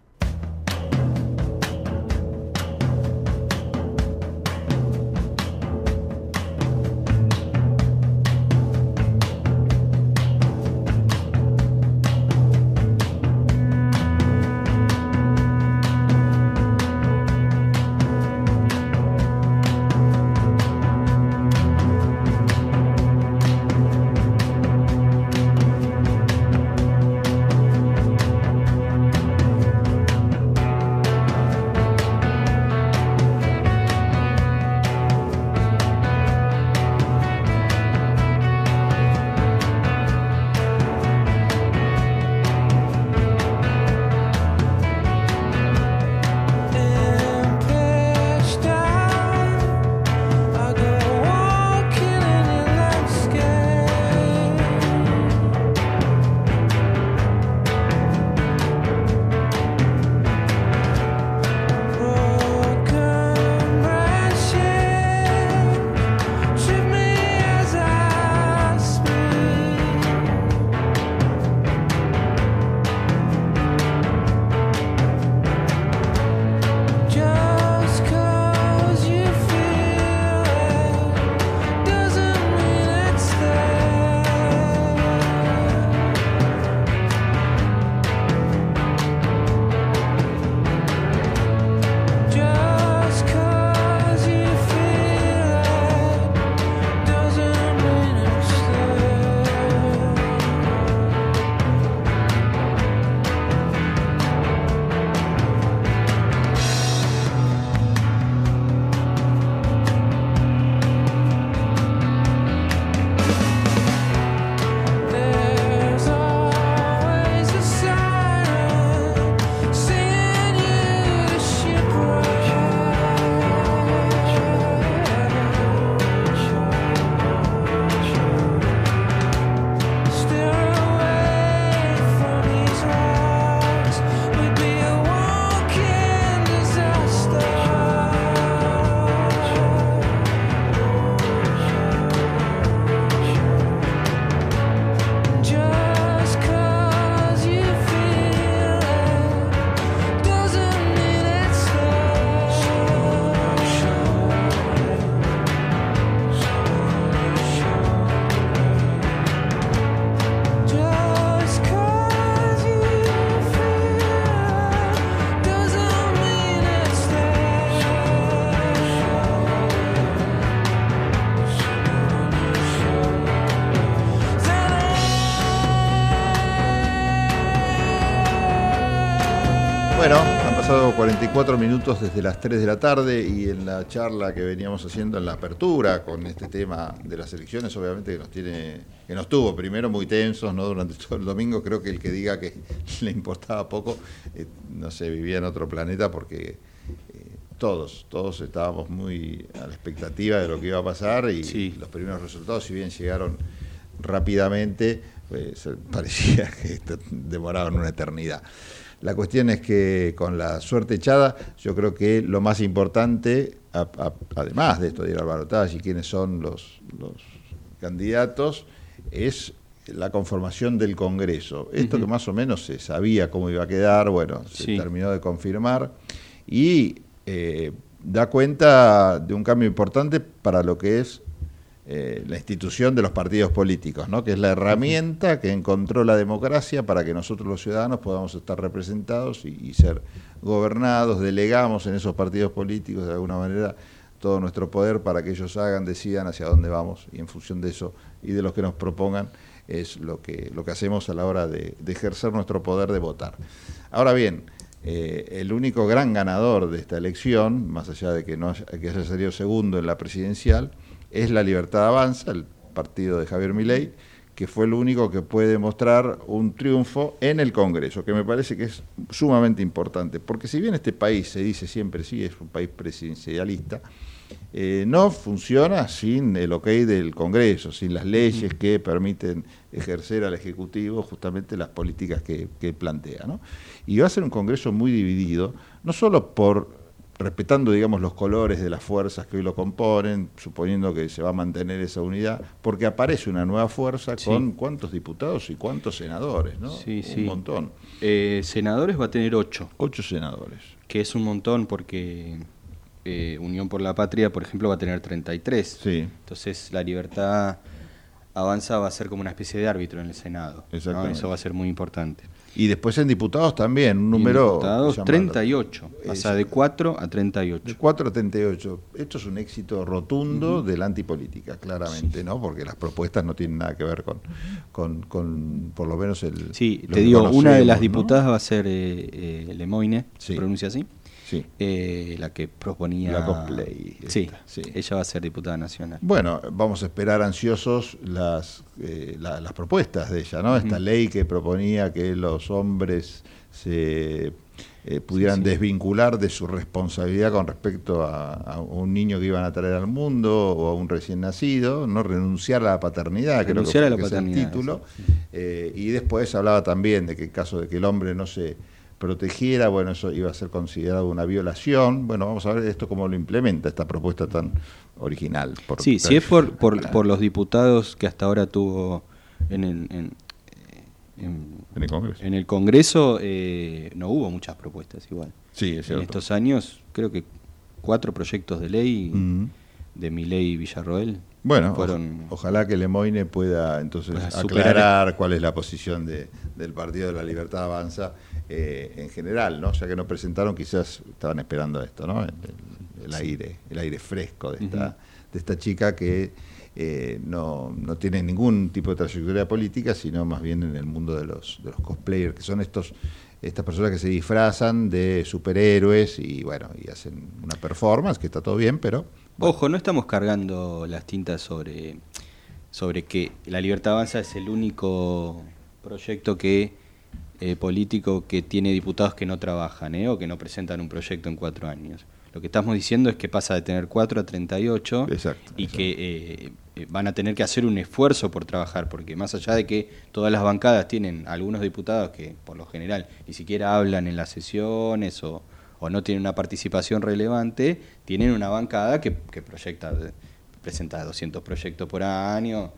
44 minutos desde las 3 de la tarde y en la charla que veníamos haciendo en la apertura con este tema de las elecciones, obviamente que nos tiene, que nos tuvo primero muy tensos, ¿no? Durante todo el domingo, creo que el que diga que le importaba poco, eh, no sé, vivía en otro planeta porque eh, todos, todos estábamos muy a la expectativa de lo que iba a pasar y los primeros resultados, si bien llegaron rápidamente, pues parecía que demoraban una eternidad. La cuestión es que con la suerte echada, yo creo que lo más importante, además de esto de ir al balotaje y quiénes son los, candidatos, es la conformación del Congreso. Esto que más o menos se sabía cómo iba a quedar, bueno, se terminó de confirmar. Y eh, da cuenta de un cambio importante para lo que es eh, la institución de los partidos políticos, ¿no? que es la herramienta que encontró la democracia para que nosotros los ciudadanos podamos estar representados y, ser gobernados, delegamos en esos partidos políticos de alguna manera todo nuestro poder para que ellos hagan, decidan hacia dónde vamos y en función de eso y de lo que nos propongan es lo que, lo que hacemos a la hora de, ejercer nuestro poder de votar. Ahora bien, eh, el único gran ganador de esta elección, más allá de que, no que haya salido segundo en la presidencial, es la Libertad Avanza, el partido de Javier Milei, que fue el único que puede mostrar un triunfo en el Congreso, que me parece que es sumamente importante, porque si bien este país se dice siempre sí, es un país presidencialista, eh, no funciona sin el ok del Congreso, sin las leyes que permiten ejercer al Ejecutivo justamente las políticas que, que plantea. ¿no? Y va a ser un Congreso muy dividido, no solo por respetando, digamos, los colores de las fuerzas que hoy lo componen, suponiendo que se va a mantener esa unidad, porque aparece una nueva fuerza con cuántos diputados y cuántos senadores, ¿no? Sí, un montón. Eh, senadores va a tener ocho. Ocho senadores. Que es un montón porque eh, Unión por la Patria, por ejemplo, va a tener 33. Sí. Entonces la libertad avanza va a ser como una especie de árbitro en el Senado. Eso va a ser muy importante. Y después en diputados también, un número... Diputados 38, pasa de 4 a 38. De 4 a 38. Esto es un éxito rotundo de la antipolítica, claramente, ¿no? Porque las propuestas no tienen nada que ver con, con, con por lo menos el... Sí, te digo, una de las diputadas va a ser eh, eh Lemoine, se pronuncia así. Eh, la que proponía. La cosplay. Sí, ella va a ser diputada nacional. Bueno, vamos a esperar ansiosos las, eh, las propuestas de ella, ¿no? Esta ley que proponía que los hombres se eh, pudieran desvincular de su responsabilidad con respecto a, un niño que iban a traer al mundo o a un recién nacido, no renunciar a la paternidad, renunciar creo que, a la paternidad, es el título. y después hablaba también de que en caso de que el hombre no se protegiera, bueno, eso iba a ser considerado una violación. Bueno, vamos a ver esto cómo lo implementa esta propuesta tan original. sí, si es por, por, los diputados que hasta ahora tuvo en el, en, el Congreso, en el Congreso eh, no hubo muchas propuestas igual. Sí, es En estos años creo que cuatro proyectos de ley de mi ley Villarroel. Bueno, fueron, ojalá que Lemoine pueda entonces aclarar cuál es la posición de, del Partido de la Libertad Avanza eh, en general, ¿no? Ya que no presentaron, quizás estaban esperando esto, ¿no? El, aire, el aire fresco de esta, de esta chica que eh, no, no, tiene ningún tipo de trayectoria política, sino más bien en el mundo de los, de los cosplayers, que son estos estas personas que se disfrazan de superhéroes y bueno, y hacen una performance, que está todo bien, pero... Ojo, no estamos cargando las tintas sobre, sobre que La Libertad Avanza es el único proyecto que eh, político que tiene diputados que no trabajan ¿eh? o que no presentan un proyecto en cuatro años. Lo que estamos diciendo es que pasa de tener cuatro a 38 exacto, y que eh, eh, van a tener que hacer un esfuerzo por trabajar, porque más allá de que todas las bancadas tienen algunos diputados que por lo general ni siquiera hablan en las sesiones o, no tienen una participación relevante, tienen una bancada que, que proyecta presenta 200 proyectos por año,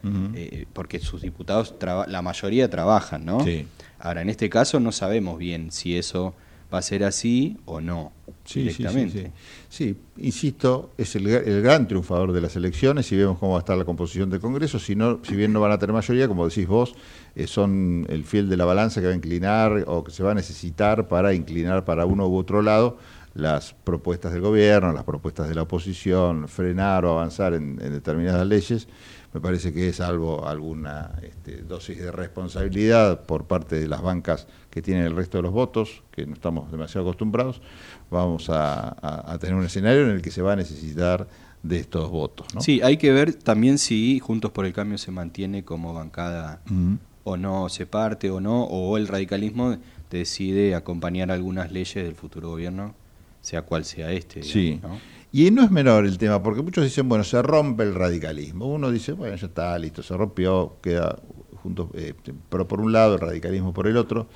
porque sus diputados, la mayoría trabajan, ¿no? Sí. Ahora, en este caso no sabemos bien si eso va a ser así o no. Sí, directamente. Sí, insisto, es el, gran triunfador de las elecciones y vemos cómo va a estar la composición del Congreso. Si, no, si bien no van a tener mayoría, como decís vos, eh, son el fiel de la balanza que va a inclinar o que se va a necesitar para inclinar para uno u otro lado las propuestas del gobierno, las propuestas de la oposición, frenar o avanzar en determinadas leyes me parece que es algo, alguna este, dosis de responsabilidad por parte de las bancas que tienen el resto de los votos, que no estamos demasiado acostumbrados, vamos a, tener un escenario en el que se va a necesitar de estos votos. ¿no? Sí, hay que ver también si Juntos por el Cambio se mantiene como bancada o no, se parte o no, o el radicalismo decide acompañar algunas leyes del futuro gobierno, sea cual sea este. sí. Y no es menor el tema, porque muchos dicen, bueno, se rompe el radicalismo. Uno dice, bueno, ya está, listo, se rompió, queda junto, eh, pero por un lado, el radicalismo por el otro.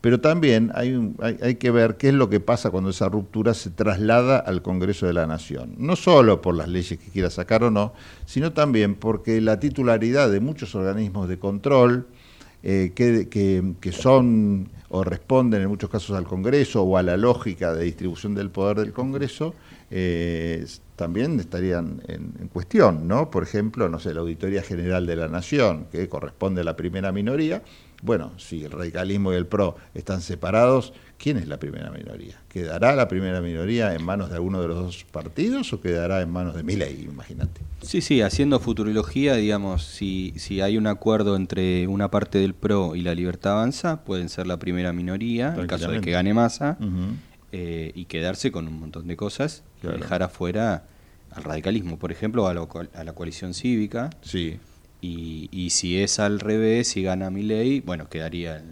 Pero también hay, hay, que ver qué es lo que pasa cuando esa ruptura se traslada al Congreso de la Nación. No solo por las leyes que quiera sacar o no, sino también porque la titularidad de muchos organismos de control, eh, que, que, son o responden en muchos casos al Congreso o a la lógica de distribución del poder del Congreso, eh, también estarían en, cuestión, ¿no? Por ejemplo, no sé, la Auditoría General de la Nación, que corresponde a la primera minoría. Bueno, si el radicalismo y el PRO están separados, ¿quién es la primera minoría? ¿Quedará la primera minoría en manos de alguno de los dos partidos o quedará en manos de Milei, imagínate? Sí, sí, haciendo futurología, digamos, si, si hay un acuerdo entre una parte del PRO y la Libertad Avanza, pueden ser la primera minoría, en caso de que gane masa. Eh, y quedarse con un montón de cosas y dejar afuera al radicalismo, por ejemplo, a, a la coalición cívica. Sí. Y, y, si es al revés, si gana mi ley, bueno, quedaría el,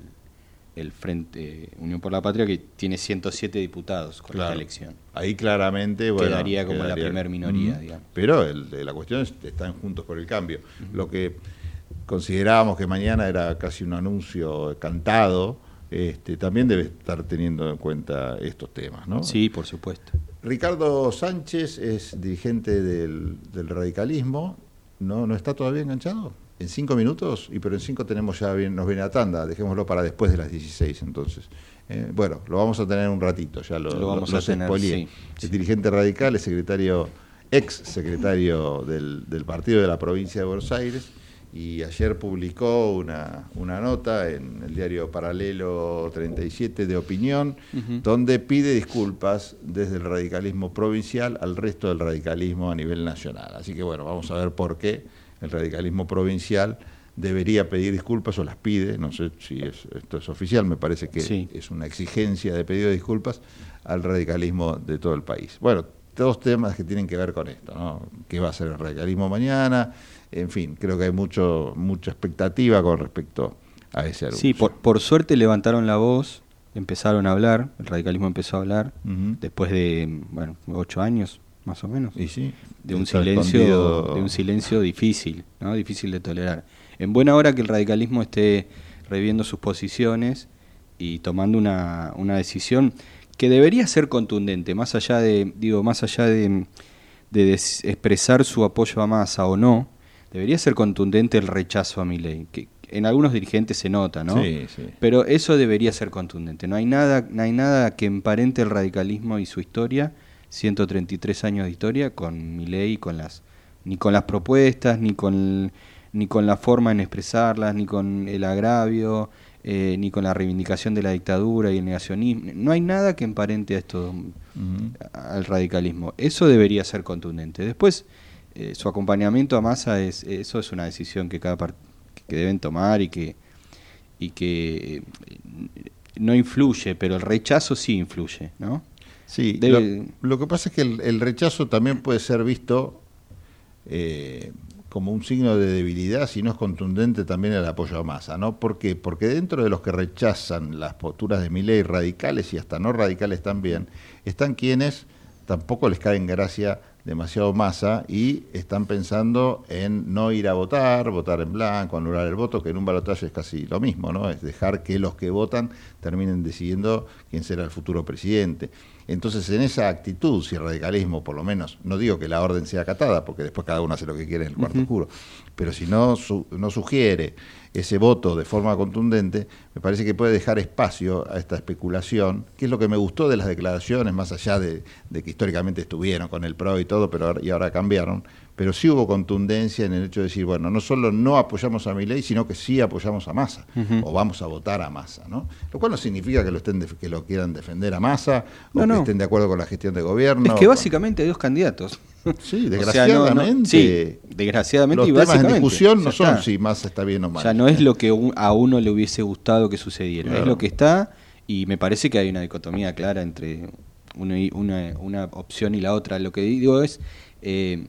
Frente Unión por la Patria, que tiene 107 diputados con la elección. Ahí claramente bueno, quedaría como la primera minoría, digamos. Pero el, la cuestión es que están juntos por el cambio. Lo que considerábamos que mañana era casi un anuncio cantado, este, también debe estar teniendo en cuenta estos temas, ¿no? Sí, por supuesto. Ricardo Sánchez es dirigente del, radicalismo, ¿no, ¿no está todavía enganchado? En cinco minutos, y pero en cinco tenemos ya bien, nos viene a tanda, dejémoslo para después de las 16 entonces. Eh, bueno, lo vamos a tener un ratito, ya lo, vamos a tener, Es dirigente radical, es secretario, ex secretario del, del partido de la provincia de Buenos Aires y ayer publicó una, una, nota en el diario Paralelo 37 de Opinión, donde pide disculpas desde el radicalismo provincial al resto del radicalismo a nivel nacional. Así que bueno, vamos a ver por qué el radicalismo provincial debería pedir disculpas o las pide, no sé si esto es oficial, me parece que es una exigencia de pedido de disculpas al radicalismo de todo el país. Bueno, dos temas que tienen que ver con esto, ¿no? ¿Qué va a ser el radicalismo mañana? En fin, creo que hay mucho, mucha expectativa con respecto a ese anuncio. Sí, por, suerte levantaron la voz, empezaron a hablar, el radicalismo empezó a hablar, después de, bueno, ocho años, más o menos. Y sí, de un silencio, de un silencio difícil, ¿no? Difícil de tolerar. En buena hora que el radicalismo esté reviendo sus posiciones y tomando una, una decisión que debería ser contundente, más allá de, digo, más allá de, de expresar su apoyo a Massa o no, debería ser contundente el rechazo a mi ley. Que en algunos dirigentes se nota, ¿no? Sí, sí. Pero eso debería ser contundente. No hay nada, no hay nada que emparente el radicalismo y su historia, 133 años de historia, con mi ley, con las, ni con las propuestas, ni con, ni con la forma en expresarlas, ni con el agravio, eh, ni con la reivindicación de la dictadura y el negacionismo. No hay nada que emparente a esto, al radicalismo. Eso debería ser contundente. Después, eh, su acompañamiento a masa, es, eso es una decisión que cada que deben tomar y que, y que eh, no influye, pero el rechazo sí influye, ¿no? Sí, lo, que pasa es que el, rechazo también puede ser visto como un signo de debilidad, si no es contundente también el apoyo a masa, ¿no? ¿Por qué? Porque dentro de los que rechazan las posturas de ley radicales y hasta no radicales también, están quienes tampoco les caen gracia demasiado masa y están pensando en no ir a votar, votar en blanco, anular el voto, que en un balotaje es casi lo mismo, ¿no? Es dejar que los que votan terminen decidiendo quién será el futuro presidente. Entonces, en esa actitud, si el radicalismo, por lo menos, no digo que la orden sea acatada, porque después cada uno hace lo que quiere en el cuarto oscuro, pero si no, no sugiere ese voto de forma contundente, me parece que puede dejar espacio a esta especulación, que es lo que me gustó de las declaraciones, más allá de, que históricamente estuvieron con el PRO y todo, pero y ahora cambiaron, pero sí hubo contundencia en el hecho de decir, bueno, no solo no apoyamos a mi ley, sino que sí apoyamos a Massa, o vamos a votar a Massa, ¿no? Lo cual no significa que lo estén que lo quieran defender a Massa, o que que estén de acuerdo con la gestión de gobierno. Es que básicamente hay dos candidatos. Sí, O sea, desgraciadamente. no- sí, desgraciadamente los y temas en discusión no son está. si más está bien o mal. O sea, no es lo que a uno le hubiese gustado que sucediera, es lo que está y me parece que hay una dicotomía clara entre una, y- una, una opción y la otra. Lo que digo es, eh,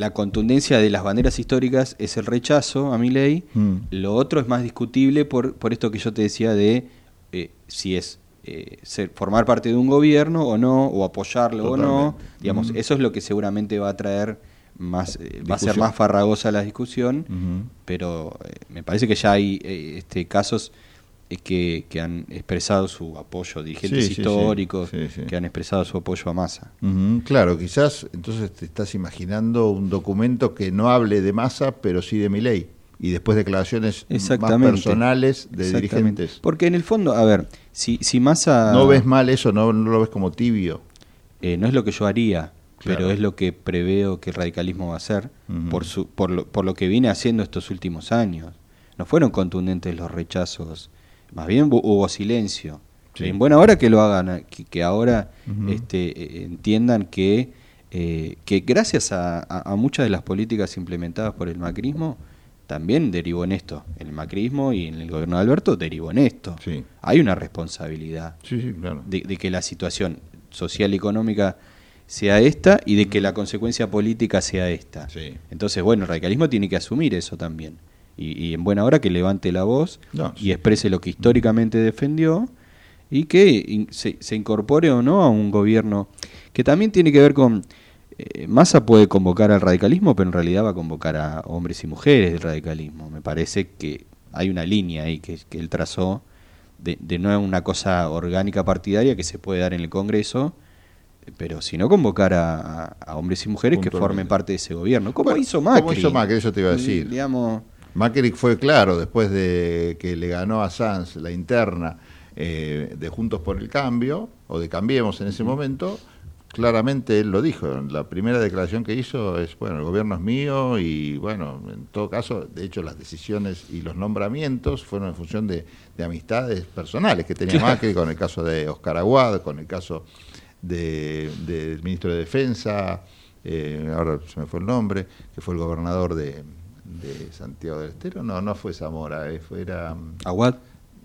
la contundencia de las banderas históricas es el rechazo a mi ley, Mm. lo otro es más discutible por, por esto que yo te decía de eh, si es eh, ser- formar parte de un gobierno o no, o apoyarlo o no. Digamos, Mm. eso es lo que seguramente va a traer más, eh, va a ser más farragosa la discusión, pero eh, me parece que ya hay eh, este, casos que, que han expresado su apoyo, dirigentes Sí, históricos Sí, sí. que han expresado su apoyo a Massa. Claro, quizás entonces te estás imaginando un documento que no hable de masa, pero sí de mi ley. Y después declaraciones más personales de dirigentes. Porque en el fondo, a ver, si, si Massa... ¿No ves mal eso? ¿No, no lo ves como tibio? Eh, no es lo que yo haría, Claro. pero es lo que preveo que el radicalismo va a hacer por, su, por, lo, por lo que viene haciendo estos últimos años. No fueron contundentes los rechazos, más bien hu- hubo silencio. Sí. En buena hora que lo hagan, eh, que, que ahora este, eh, entiendan que, eh, que gracias a, a- a muchas de las políticas implementadas por el macrismo, también derivó en esto. El macrismo y en el gobierno de Alberto derivó en esto. Sí. Hay una responsabilidad Sí, sí, claro. de, de que la situación social y económica sea esta y de que la consecuencia política sea esta. Entonces, bueno, el radicalismo tiene que asumir eso también. Y, y en buena hora que levante la voz No, y exprese lo que históricamente defendió y que in- se, se incorpore o no a un gobierno que también tiene que ver con... eh, Massa puede convocar al radicalismo, pero en realidad va a convocar a hombres y mujeres del radicalismo. Me parece que hay una línea ahí que, que él trazó de, de no una cosa orgánica partidaria que se puede dar en el Congreso, pero sino convocar a, hombres y mujeres que formen parte de ese gobierno. ¿Cómo Bueno, hizo Macri? ¿Cómo hizo Macri? Eso te iba a decir. Digamos, Macri fue claro después de que le ganó a Sanz la interna eh, de Juntos por el Cambio, o de Cambiemos en ese momento, claramente él lo dijo. La primera declaración que hizo es, bueno, el gobierno es mío y, bueno, en todo caso, de hecho, las decisiones y los nombramientos fueron en función de, de amistades personales que tenía. Macri con el caso de Oscar Aguad, con el caso de- del ministro de Defensa, eh, ahora se me fue el nombre, que fue el gobernador de, de Santiago del Estero. No, no fue Zamora, eh, fue, era... Aguad.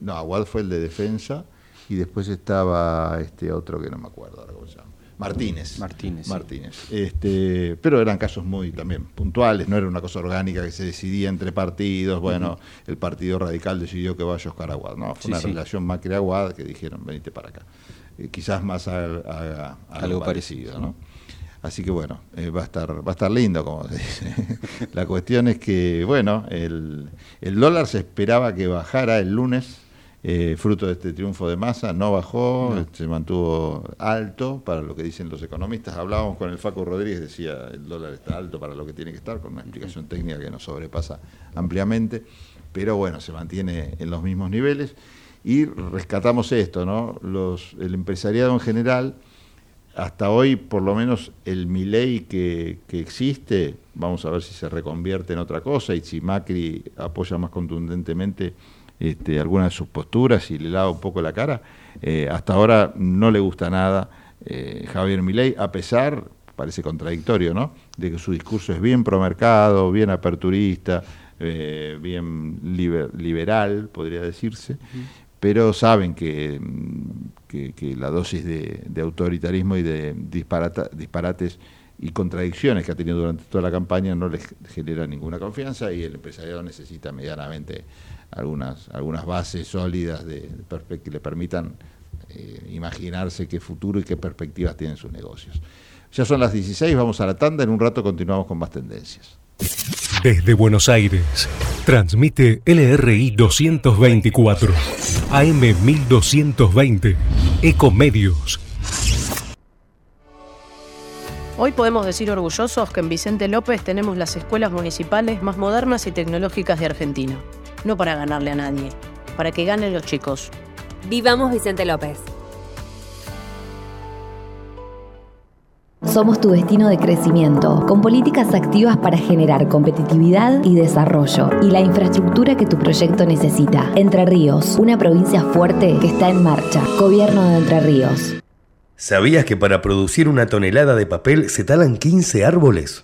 No, Aguad fue el de Defensa y después estaba este otro que no me acuerdo ahora cómo se llama. Martínez. Martínez, sí. Martínez. Este, pero eran casos muy también puntuales, no era una cosa orgánica que se decidía entre partidos. Bueno, el Partido Radical decidió que vaya Oscar Aguad. No, fue Sí, una sí. relación Macri-Aguad que dijeron, venite para acá. Eh, quizás más a, a- a algo, Algo parecido, parecido, ¿no? Así que bueno, eh, va a estar va a estar lindo, como se dice. La cuestión es que, bueno, el, el dólar se esperaba que bajara el lunes, eh, fruto de este triunfo de masa, no bajó, No. se mantuvo alto para lo que dicen los economistas. Hablábamos con el Faco Rodríguez, decía el dólar está alto para lo que tiene que estar, con una explicación técnica que nos sobrepasa ampliamente, pero bueno, se mantiene en los mismos niveles. Y rescatamos esto, ¿no? Los, el empresariado en general hasta hoy, por lo menos, el Milei que, que existe, vamos a ver si se reconvierte en otra cosa y si Macri apoya más contundentemente este, algunas de sus posturas y le lava un poco la cara. eh, hasta ahora no le gusta nada eh, Javier Milei, a pesar, parece contradictorio, ¿no?, de que su discurso es bien promercado, bien aperturista, eh, bien liber- liberal, podría decirse pero saben que, mm, que- que la dosis de, autoritarismo y de disparates y contradicciones que ha tenido durante toda la campaña no les genera ninguna confianza y el empresariado necesita medianamente algunas, algunas bases sólidas de, de que le permitan eh, imaginarse qué futuro y qué perspectivas tienen sus negocios. Ya son las 16, vamos a la tanda, en un rato continuamos con más tendencias. Desde Buenos Aires, transmite LRI 224, AM 1220, Ecomedios. Hoy podemos decir orgullosos que en Vicente López tenemos las escuelas municipales más modernas y tecnológicas de Argentina. No para ganarle a nadie, para que ganen los chicos. Vivamos Vicente López. Somos tu destino de crecimiento, con políticas activas para generar competitividad y desarrollo, y la infraestructura que tu proyecto necesita. Entre Ríos, una provincia fuerte que está en marcha. Gobierno de Entre Ríos. ¿Sabías que para producir una tonelada de papel se talan 15 árboles?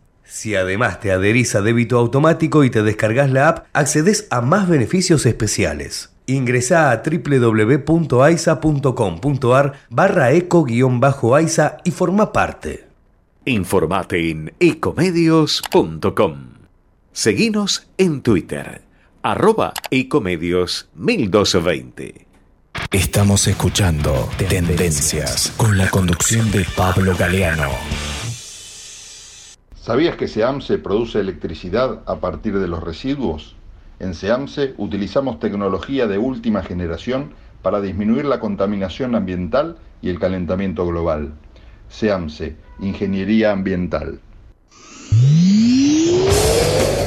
Si además te adherís a débito automático y te descargas la app, accedes a más beneficios especiales. Ingresa a www.aisa.com.ar barra eco-aisa y forma parte. Informate en ecomedios.com. Seguinos en Twitter, arroba ecomedios 1220. Estamos escuchando Tendencias con la conducción de Pablo Galeano. ¿Sabías que SEAMSE produce electricidad a partir de los residuos? En SEAMSE utilizamos tecnología de última generación para disminuir la contaminación ambiental y el calentamiento global. SEAMSE, Ingeniería Ambiental.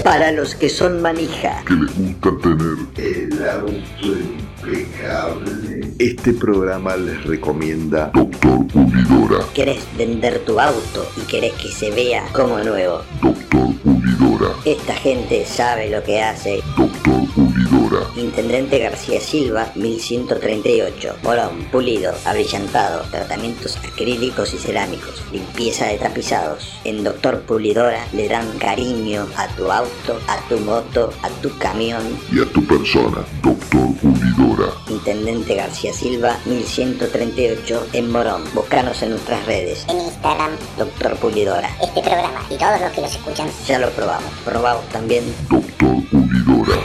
Para los que son manija. Que les gusta tener el auto impecable. Este programa les recomienda Doctor Pulidora. ¿Querés vender tu auto y querés que se vea como nuevo? Doctor Pulidora. Esta gente sabe lo que hace. Doctor Pulidora. Intendente García Silva, 1138. Morón, pulido, abrillantado, tratamientos acrílicos y cerámicos, limpieza de tapizados. En Doctor Pulidora le dan cariño a tu auto, a tu moto, a tu camión. Y a tu persona, Doctor Pulidora. Intendente García Silva, 1138 en Morón. Búscanos en nuestras redes. En Instagram, Doctor Pulidora. este programa y todos los que los escuchan. Ya lo probamos. Probamos también. Doctor Pulidora.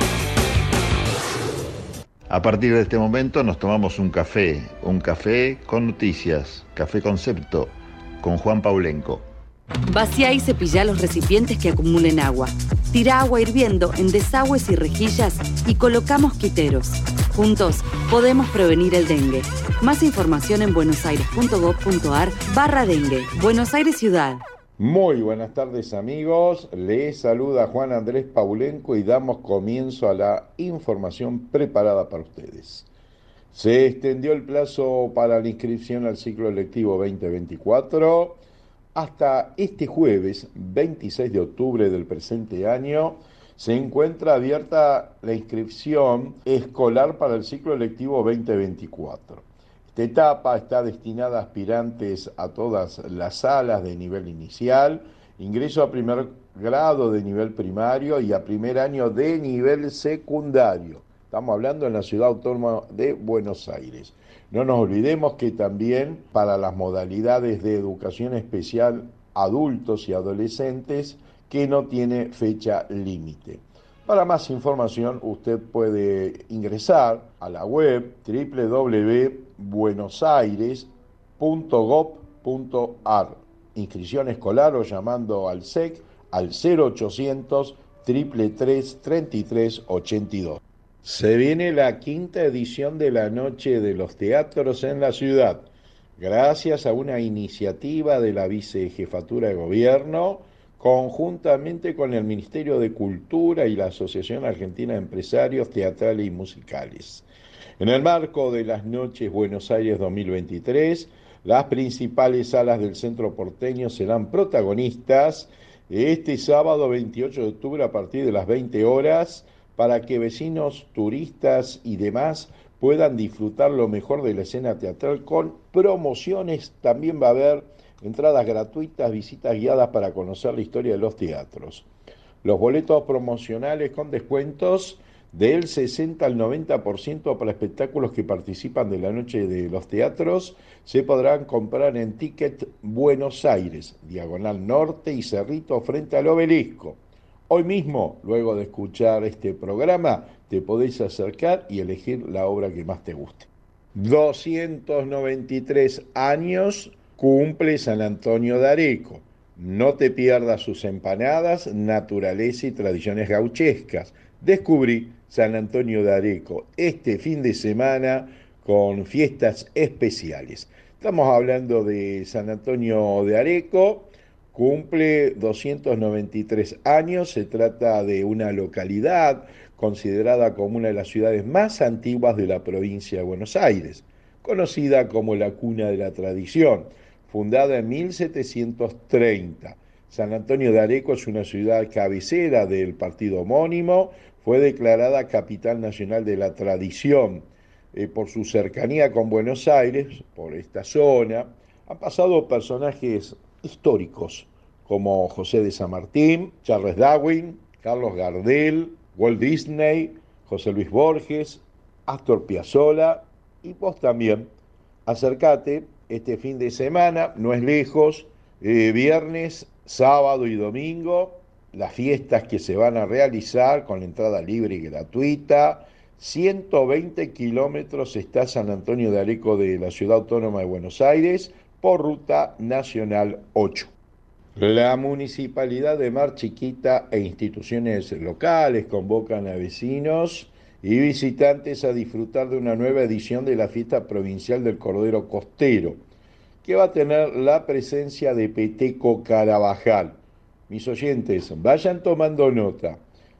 A partir de este momento nos tomamos un café, un café con noticias, café concepto, con Juan Paulenco. Vacía y cepilla los recipientes que acumulen agua. Tira agua hirviendo en desagües y rejillas y colocamos quiteros. Juntos podemos prevenir el dengue. Más información en buenosaires.gov.ar barra dengue. Buenos Aires Ciudad. Muy buenas tardes amigos, les saluda Juan Andrés Paulenco y damos comienzo a la información preparada para ustedes. Se extendió el plazo para la inscripción al ciclo lectivo 2024 hasta este jueves 26 de octubre del presente año. Se encuentra abierta la inscripción escolar para el ciclo lectivo 2024. Esta etapa está destinada a aspirantes a todas las salas de nivel inicial, ingreso a primer grado de nivel primario y a primer año de nivel secundario. Estamos hablando en la ciudad autónoma de Buenos Aires. No nos olvidemos que también para las modalidades de educación especial adultos y adolescentes que no tiene fecha límite. Para más información usted puede ingresar a la web www.buenosaires.gov.ar, inscripción escolar o llamando al SEC al 0800 333 3382. Se viene la quinta edición de la Noche de los Teatros en la ciudad, gracias a una iniciativa de la Vicejefatura de Gobierno, conjuntamente con el Ministerio de Cultura y la Asociación Argentina de Empresarios Teatrales y Musicales. En el marco de las Noches Buenos Aires 2023, las principales salas del centro porteño serán protagonistas este sábado 28 de octubre a partir de las 20 horas para que vecinos, turistas y demás puedan disfrutar lo mejor de la escena teatral con promociones. También va a haber entradas gratuitas, visitas guiadas para conocer la historia de los teatros. Los boletos promocionales con descuentos del 60 al 90% para espectáculos que participan de la noche de los teatros se podrán comprar en Ticket Buenos Aires, Diagonal Norte y Cerrito frente al obelisco. Hoy mismo, luego de escuchar este programa, te podéis acercar y elegir la obra que más te guste. 293 años cumple San Antonio de Areco. No te pierdas sus empanadas, naturaleza y tradiciones gauchescas. Descubrí San Antonio de Areco este fin de semana con fiestas especiales. Estamos hablando de San Antonio de Areco, cumple 293 años, se trata de una localidad considerada como una de las ciudades más antiguas de la provincia de Buenos Aires, conocida como la cuna de la tradición, fundada en 1730. San Antonio de Areco es una ciudad cabecera del partido homónimo, fue declarada capital nacional de la tradición eh, por su cercanía con Buenos Aires, por esta zona. Han pasado personajes históricos como José de San Martín, Charles Darwin, Carlos Gardel, Walt Disney, José Luis Borges, Astor Piazzolla y vos también. Acércate este fin de semana, no es lejos, eh, viernes, sábado y domingo, las fiestas que se van a realizar con la entrada libre y gratuita. 120 kilómetros está San Antonio de Areco de la Ciudad Autónoma de Buenos Aires por ruta nacional 8. La Municipalidad de Mar Chiquita e instituciones locales convocan a vecinos y visitantes a disfrutar de una nueva edición de la fiesta provincial del Cordero Costero, que va a tener la presencia de Peteco Carabajal. Mis oyentes, vayan tomando nota.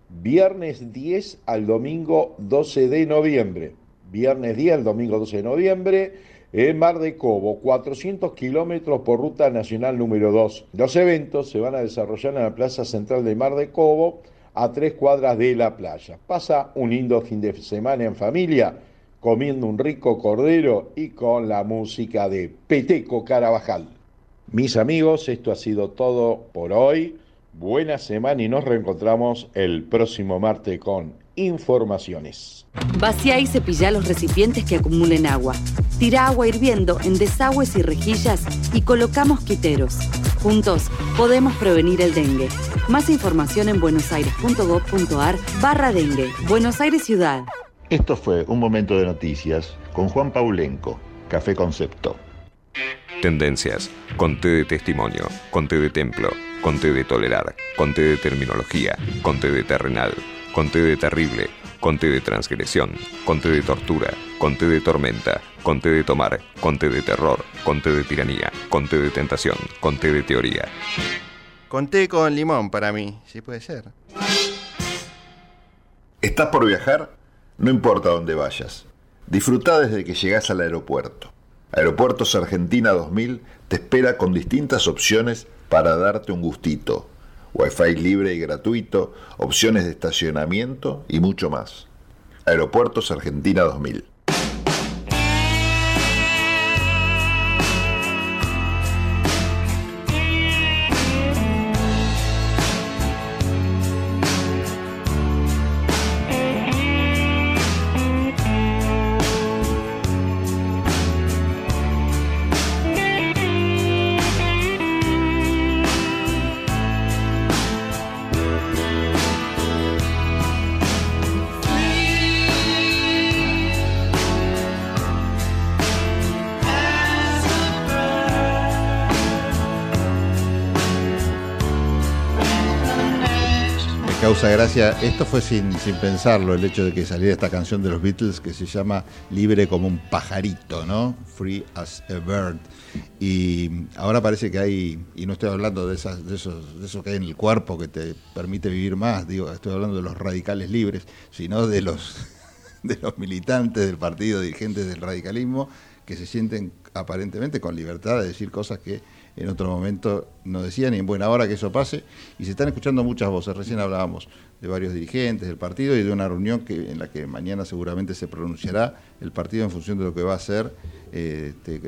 Viernes 10 al domingo 12 de noviembre. Viernes 10 al domingo 12 de noviembre en Mar de Cobo, 400 kilómetros por ruta nacional número 2. Los eventos se van a desarrollar en la plaza central de Mar de Cobo, a tres cuadras de la playa. Pasa un lindo fin de semana en familia, comiendo un rico cordero y con la música de Peteco Carabajal. Mis amigos, esto ha sido todo por hoy. Buena semana y nos reencontramos el próximo martes con informaciones. Vacía y cepilla los recipientes que acumulen agua. Tira agua hirviendo en desagües y rejillas y coloca mosquiteros. Juntos podemos prevenir el dengue. Más información en buenosaires.gov.ar barra dengue. Buenos Aires Ciudad. Esto fue un momento de noticias con Juan Paulenco, Café Concepto. Tendencias, conté de testimonio, conté de templo, conté de tolerar, conté de terminología, conté de terrenal, conté de terrible, conté de transgresión, conté de tortura, conté de tormenta, conté de tomar, conté de terror, conté de tiranía, conté de tentación, conté de teoría. Conté con limón para mí, si puede ser. ¿Estás por viajar? No importa dónde vayas. Disfruta desde que llegas al aeropuerto. Aeropuertos Argentina 2000 te espera con distintas opciones para darte un gustito. Wi-Fi libre y gratuito, opciones de estacionamiento y mucho más. Aeropuertos Argentina 2000. Causa gracia, esto fue sin, sin pensarlo, el hecho de que saliera esta canción de los Beatles que se llama Libre como un pajarito, ¿no? Free as a bird. Y ahora parece que hay, y no estoy hablando de, esas, de, esos, de eso que hay en el cuerpo que te permite vivir más, digo, estoy hablando de los radicales libres, sino de los, de los militantes del partido, dirigentes del radicalismo, que se sienten aparentemente con libertad de decir cosas que en otro momento no decían y en buena hora que eso pase. Y se están escuchando muchas voces. Recién hablábamos de varios dirigentes del partido y de una reunión que, en la que mañana seguramente se pronunciará el partido en función de lo que va a hacer eh, este,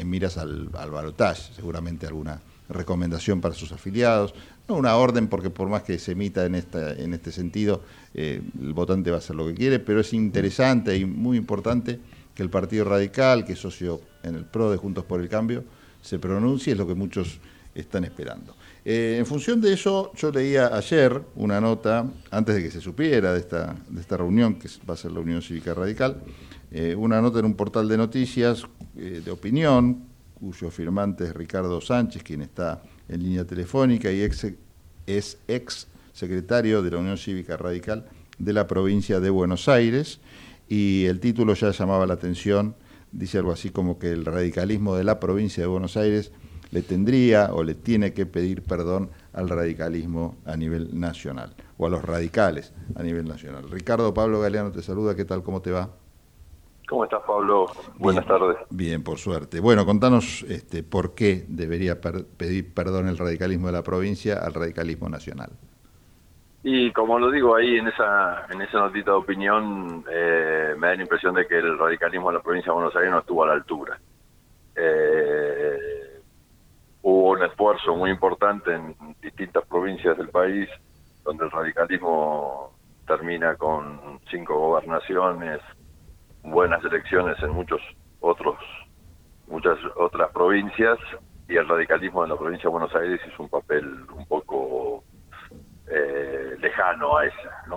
en miras al, al balotaje, seguramente alguna recomendación para sus afiliados, no una orden porque por más que se emita en este sentido, eh, el votante va a hacer lo que quiere, pero es interesante y muy importante que el Partido Radical, que es socio en el PRO de Juntos por el Cambio, se pronuncie, es lo que muchos están esperando. Eh, en función de eso, yo leía ayer una nota, antes de que se supiera de esta, de esta reunión, que va a ser la Unión Cívica Radical, eh, una nota en un portal de noticias eh, de opinión, cuyo firmante es Ricardo Sánchez, quien está en línea telefónica y ex, es ex secretario de la Unión Cívica Radical de la provincia de Buenos Aires, y el título ya llamaba la atención dice algo así como que el radicalismo de la provincia de Buenos Aires le tendría o le tiene que pedir perdón al radicalismo a nivel nacional, o a los radicales a nivel nacional. Ricardo Pablo Galeano te saluda, ¿qué tal? ¿Cómo te va? ¿Cómo estás, Pablo? Buenas tardes. Bien, por suerte. Bueno, contanos este, por qué debería pedir perdón el radicalismo de la provincia al radicalismo nacional. Y como lo digo ahí en esa en esa notita de opinión, eh, me da la impresión de que el radicalismo de la provincia de Buenos Aires no estuvo a la altura. Eh, hubo un esfuerzo muy importante en distintas provincias del país, donde el radicalismo termina con cinco gobernaciones, buenas elecciones en muchos otros muchas otras provincias y el radicalismo en la provincia de Buenos Aires hizo un papel un poco eh, lejano a esa. ¿no?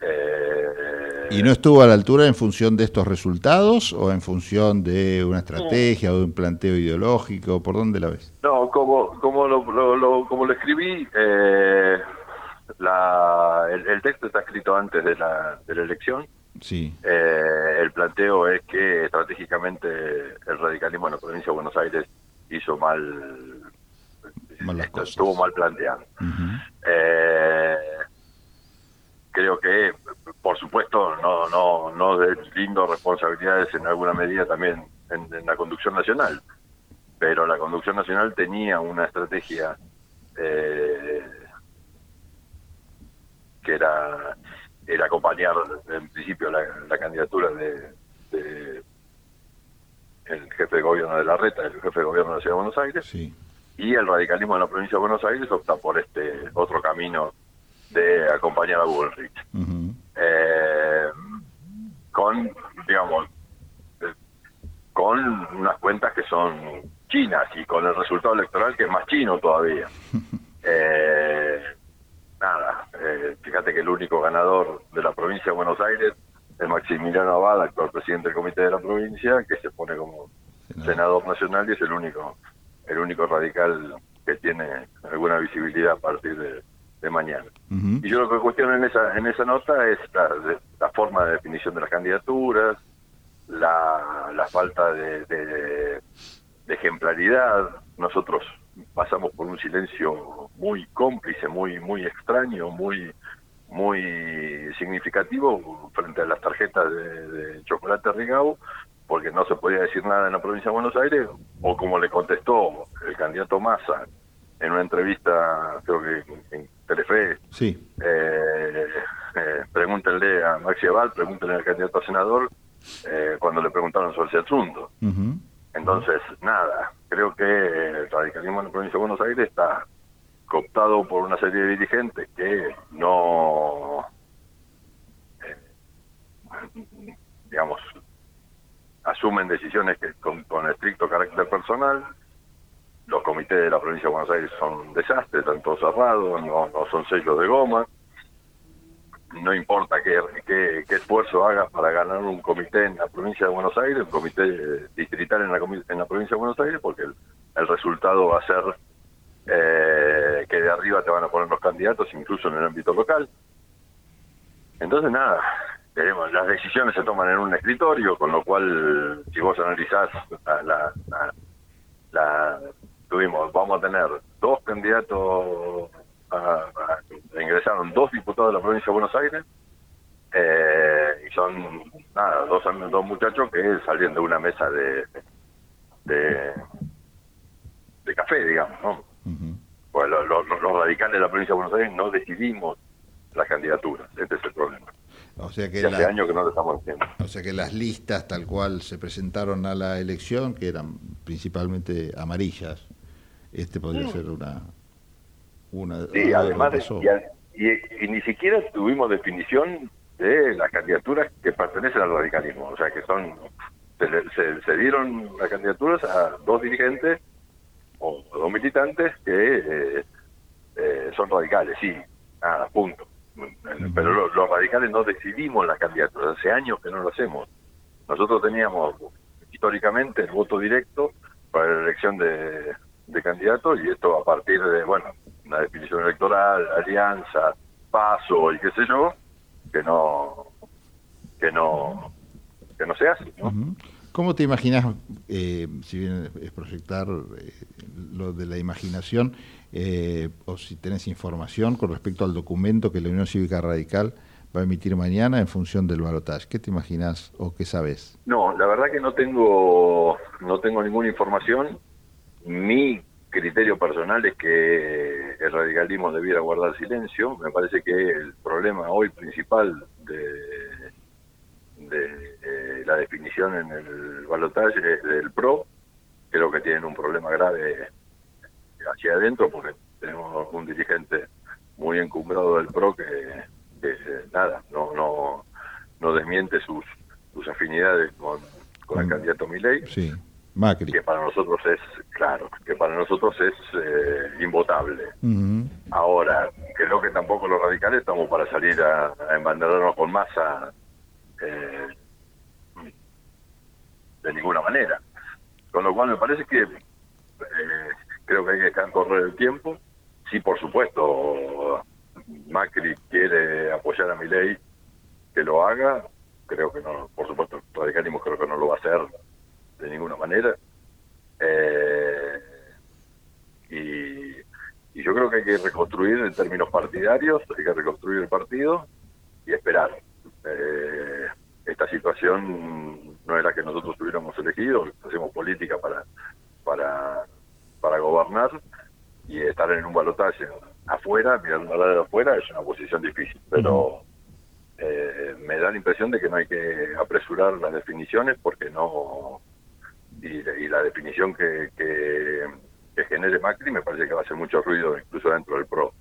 Eh, ¿Y no estuvo a la altura en función de estos resultados o en función de una estrategia o de un planteo ideológico? ¿Por dónde la ves? No, como, como, lo, como lo escribí, eh, la, el, texto está escrito antes de la, de la elección Sí. El planteo es que estratégicamente el radicalismo en la provincia de Buenos Aires hizo mal, estuvo mal planteado. eh, creo que, por supuesto, no no no lindo responsabilidades en alguna medida también en, la conducción nacional, pero la conducción nacional tenía una estrategia eh, que era era acompañar en principio la, candidatura de, el jefe de gobierno de la Reta, el jefe de gobierno de la Ciudad de Buenos Aires, y el radicalismo de la provincia de Buenos Aires opta por este otro camino de acompañar a Bullrich. Eh, con, digamos, eh, con unas cuentas que son chinas y con el resultado electoral que es más chino todavía. eh, nada, eh, fíjate que el único ganador de la provincia de Buenos Aires es Maximiliano Abad, actual presidente del comité de la provincia, que se pone como senador nacional y es el único, el único radical que tiene alguna visibilidad a partir de, mañana. Y yo lo que cuestiono en esa, en esa nota es la, forma de definición de las candidaturas, la, la falta de, de ejemplaridad. Nosotros pasamos por un silencio muy cómplice, muy muy extraño, muy muy significativo frente a las tarjetas de, chocolate Rigau, porque no se podía decir nada en la provincia de Buenos Aires, o como le contestó el candidato Massa en una entrevista, creo que en Telefe, sí. eh, eh, pregúntenle a Maxi Eval, pregúntenle al candidato a senador, eh, cuando le preguntaron sobre el asunto. Entonces, nada, creo que el radicalismo en la provincia de Buenos Aires está cooptado por una serie de dirigentes que no, eh, asumen decisiones que con, estricto carácter personal. Los comités de la provincia de Buenos Aires son un desastre, están todos cerrados, no, son sellos de goma no importa qué, esfuerzo hagas para ganar un comité en la provincia de Buenos Aires, un comité distrital en la, en la provincia de Buenos Aires, porque el, resultado va a ser eh, que de arriba te van a poner los candidatos, incluso en el ámbito local. Entonces, nada, tenemos, las decisiones se toman en un escritorio, con lo cual, si vos analizás la, la tuvimos, vamos a tener dos candidatos ingresaron dos diputados de la provincia de Buenos Aires eh, y son nada dos, dos muchachos que salen de una mesa de de, de café digamos ¿no? pues los, radicales de la provincia de Buenos Aires no decidimos las candidaturas este es el problema o sea que hace años que no lo estamos haciendo. O sea que las listas tal cual se presentaron a la elección, que eran principalmente amarillas, este podría ser una, sí, además y, ni siquiera tuvimos definición de las candidaturas que pertenecen al radicalismo, o sea que son se, dieron las candidaturas a dos dirigentes o, dos militantes que eh, eh, son radicales, sí, nada, punto. Pero los, radicales no decidimos las candidaturas, hace años que no lo hacemos. Nosotros teníamos históricamente el voto directo para la elección de, de candidatos y esto a partir de, bueno, una definición electoral, alianza, paso y qué sé yo, que no que no que no se hace. ¿Cómo te imaginas, eh, si bien es proyectar eh, lo de la imaginación, eh, o si tenés información con respecto al documento que la Unión Cívica Radical va a emitir mañana en función del balotaje? ¿Qué te imaginas o qué sabes? No, la verdad que no tengo, no tengo ninguna información. Mi criterio personal es que el radicalismo debiera guardar silencio. Me parece que el problema hoy principal de, eh, la definición en el balotaje es del PRO. Creo que tienen un problema grave hacia adentro porque tenemos un dirigente muy encumbrado del PRO que, que nada, no, no, no desmiente sus, sus afinidades con, con el candidato Milei. Sí, Macri. Que para nosotros es, claro, que para nosotros es eh, invotable. Ahora, creo que tampoco los radicales estamos para salir a, a embanderarnos con masa eh, de ninguna manera. Con lo cual me parece que eh, creo que hay que dejar correr el tiempo. Sí, por supuesto, Macri quiere apoyar a mi ley, que lo haga. Creo que no, por supuesto, el radicalismo creo que no lo va a hacer de ninguna manera. Eh, y, yo creo que hay que reconstruir en términos partidarios, hay que reconstruir el partido y esperar. Eh, esta situación no era que nosotros hubiéramos elegido, hacemos política para para para gobernar y estar en un balotaje afuera, mirando la de afuera, es una posición difícil, pero eh, me da la impresión de que no hay que apresurar las definiciones porque no y, y la definición que, que, que genere Macri me parece que va a hacer mucho ruido incluso dentro del PRO.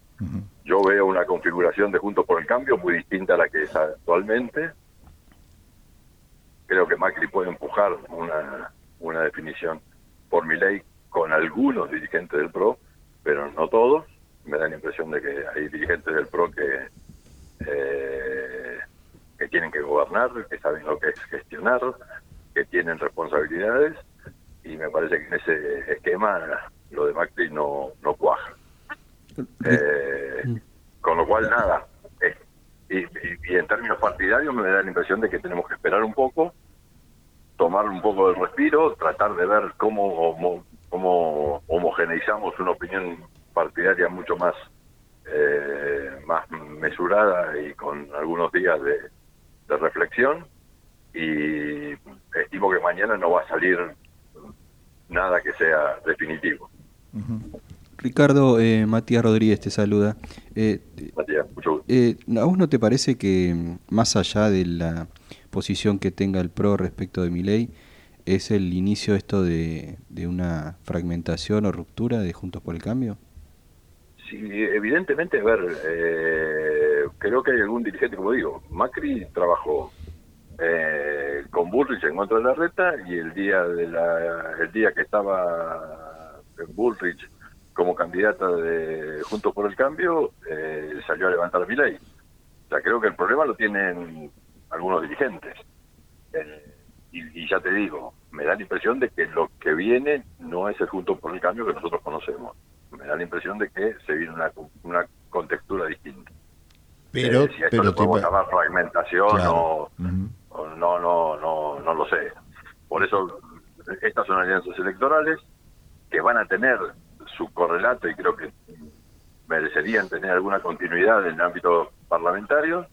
Yo veo una configuración de Juntos por el Cambio muy distinta a la que es actualmente. Creo que Macri puede empujar una, una definición por mi ley con algunos dirigentes del PRO, pero no todos. Me da la impresión de que hay dirigentes del PRO que, eh, que tienen que gobernar, que saben lo que es gestionar, que tienen responsabilidades, y me parece que en ese esquema lo de Macri no, no cuaja. Eh, con lo cual, nada. y, y- y en términos partidarios me da la impresión de que tenemos que esperar un poco, tomar un poco del respiro, tratar de ver cómo, cómo homogeneizamos una opinión partidaria mucho más, eh, más mesurada y con algunos días de, de reflexión. Y estimo que mañana no va a salir nada que sea definitivo. Ricardo, eh, Matías Rodríguez te saluda. Eh, Matías, mucho gusto. eh, ¿A vos no te parece que, más allá de la posición que tenga el PRO respecto de mi ley, es el inicio esto de, de una fragmentación o ruptura de Juntos por el Cambio? Sí, evidentemente, a ver, eh, creo que hay algún dirigente, como digo, Macri trabajó eh, con Bullrich en contra de la reta y el día de la, el día que estaba Bullrich como candidata de Juntos por el Cambio, eh, salió a levantar mi ley. O sea, creo que el problema lo tienen algunos dirigentes. Y, y ya te digo, me da la impresión de que lo que viene no es el Juntos por el Cambio que nosotros conocemos. Me da la impresión de que se viene una, una contextura distinta. Pero, Eh, si a esto pero le podemos llamar fragmentación Claro. o, no, no, no, no lo sé. Por eso estas son alianzas electorales que van a tener su correlato y creo que merecerían tener alguna continuidad en el ámbito parlamentario,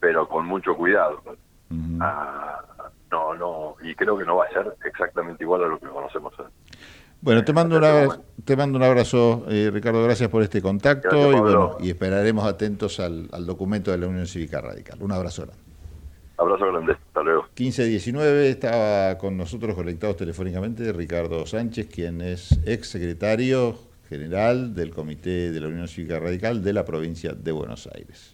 pero con mucho cuidado. Ah, no, no, y creo que no va a ser exactamente igual a lo que conocemos. hoy. Bueno, te mando un abrazo, te mando un abrazo eh, Ricardo, gracias por este contacto Gracias, y bueno, y esperaremos atentos al, al documento de la Unión Cívica Radical. Un abrazo grande. Abrazo grande, hasta luego. 1519 estaba con nosotros conectados telefónicamente Ricardo Sánchez, quien es ex secretario general del Comité de la Unión Cívica Radical de la provincia de Buenos Aires.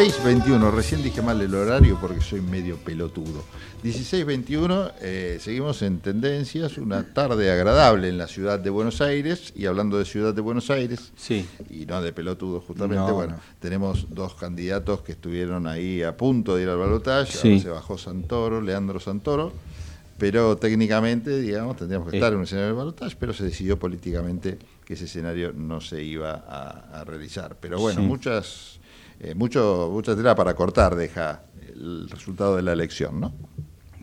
16.21, recién dije mal el horario porque soy medio pelotudo. 16.21, eh, seguimos en tendencias, una tarde agradable en la ciudad de Buenos Aires, y hablando de ciudad de Buenos Aires, sí. y no de pelotudo justamente, No, bueno, no. tenemos dos candidatos que estuvieron ahí a punto de ir al balotaje, Sí. se bajó Santoro, Leandro Santoro, pero técnicamente, digamos, tendríamos que estar en un escenario de balotaje, pero se decidió políticamente que ese escenario no se iba a, a realizar. Pero bueno, Sí. muchas, eh, mucho, mucha tela para cortar deja el resultado de la elección, ¿no?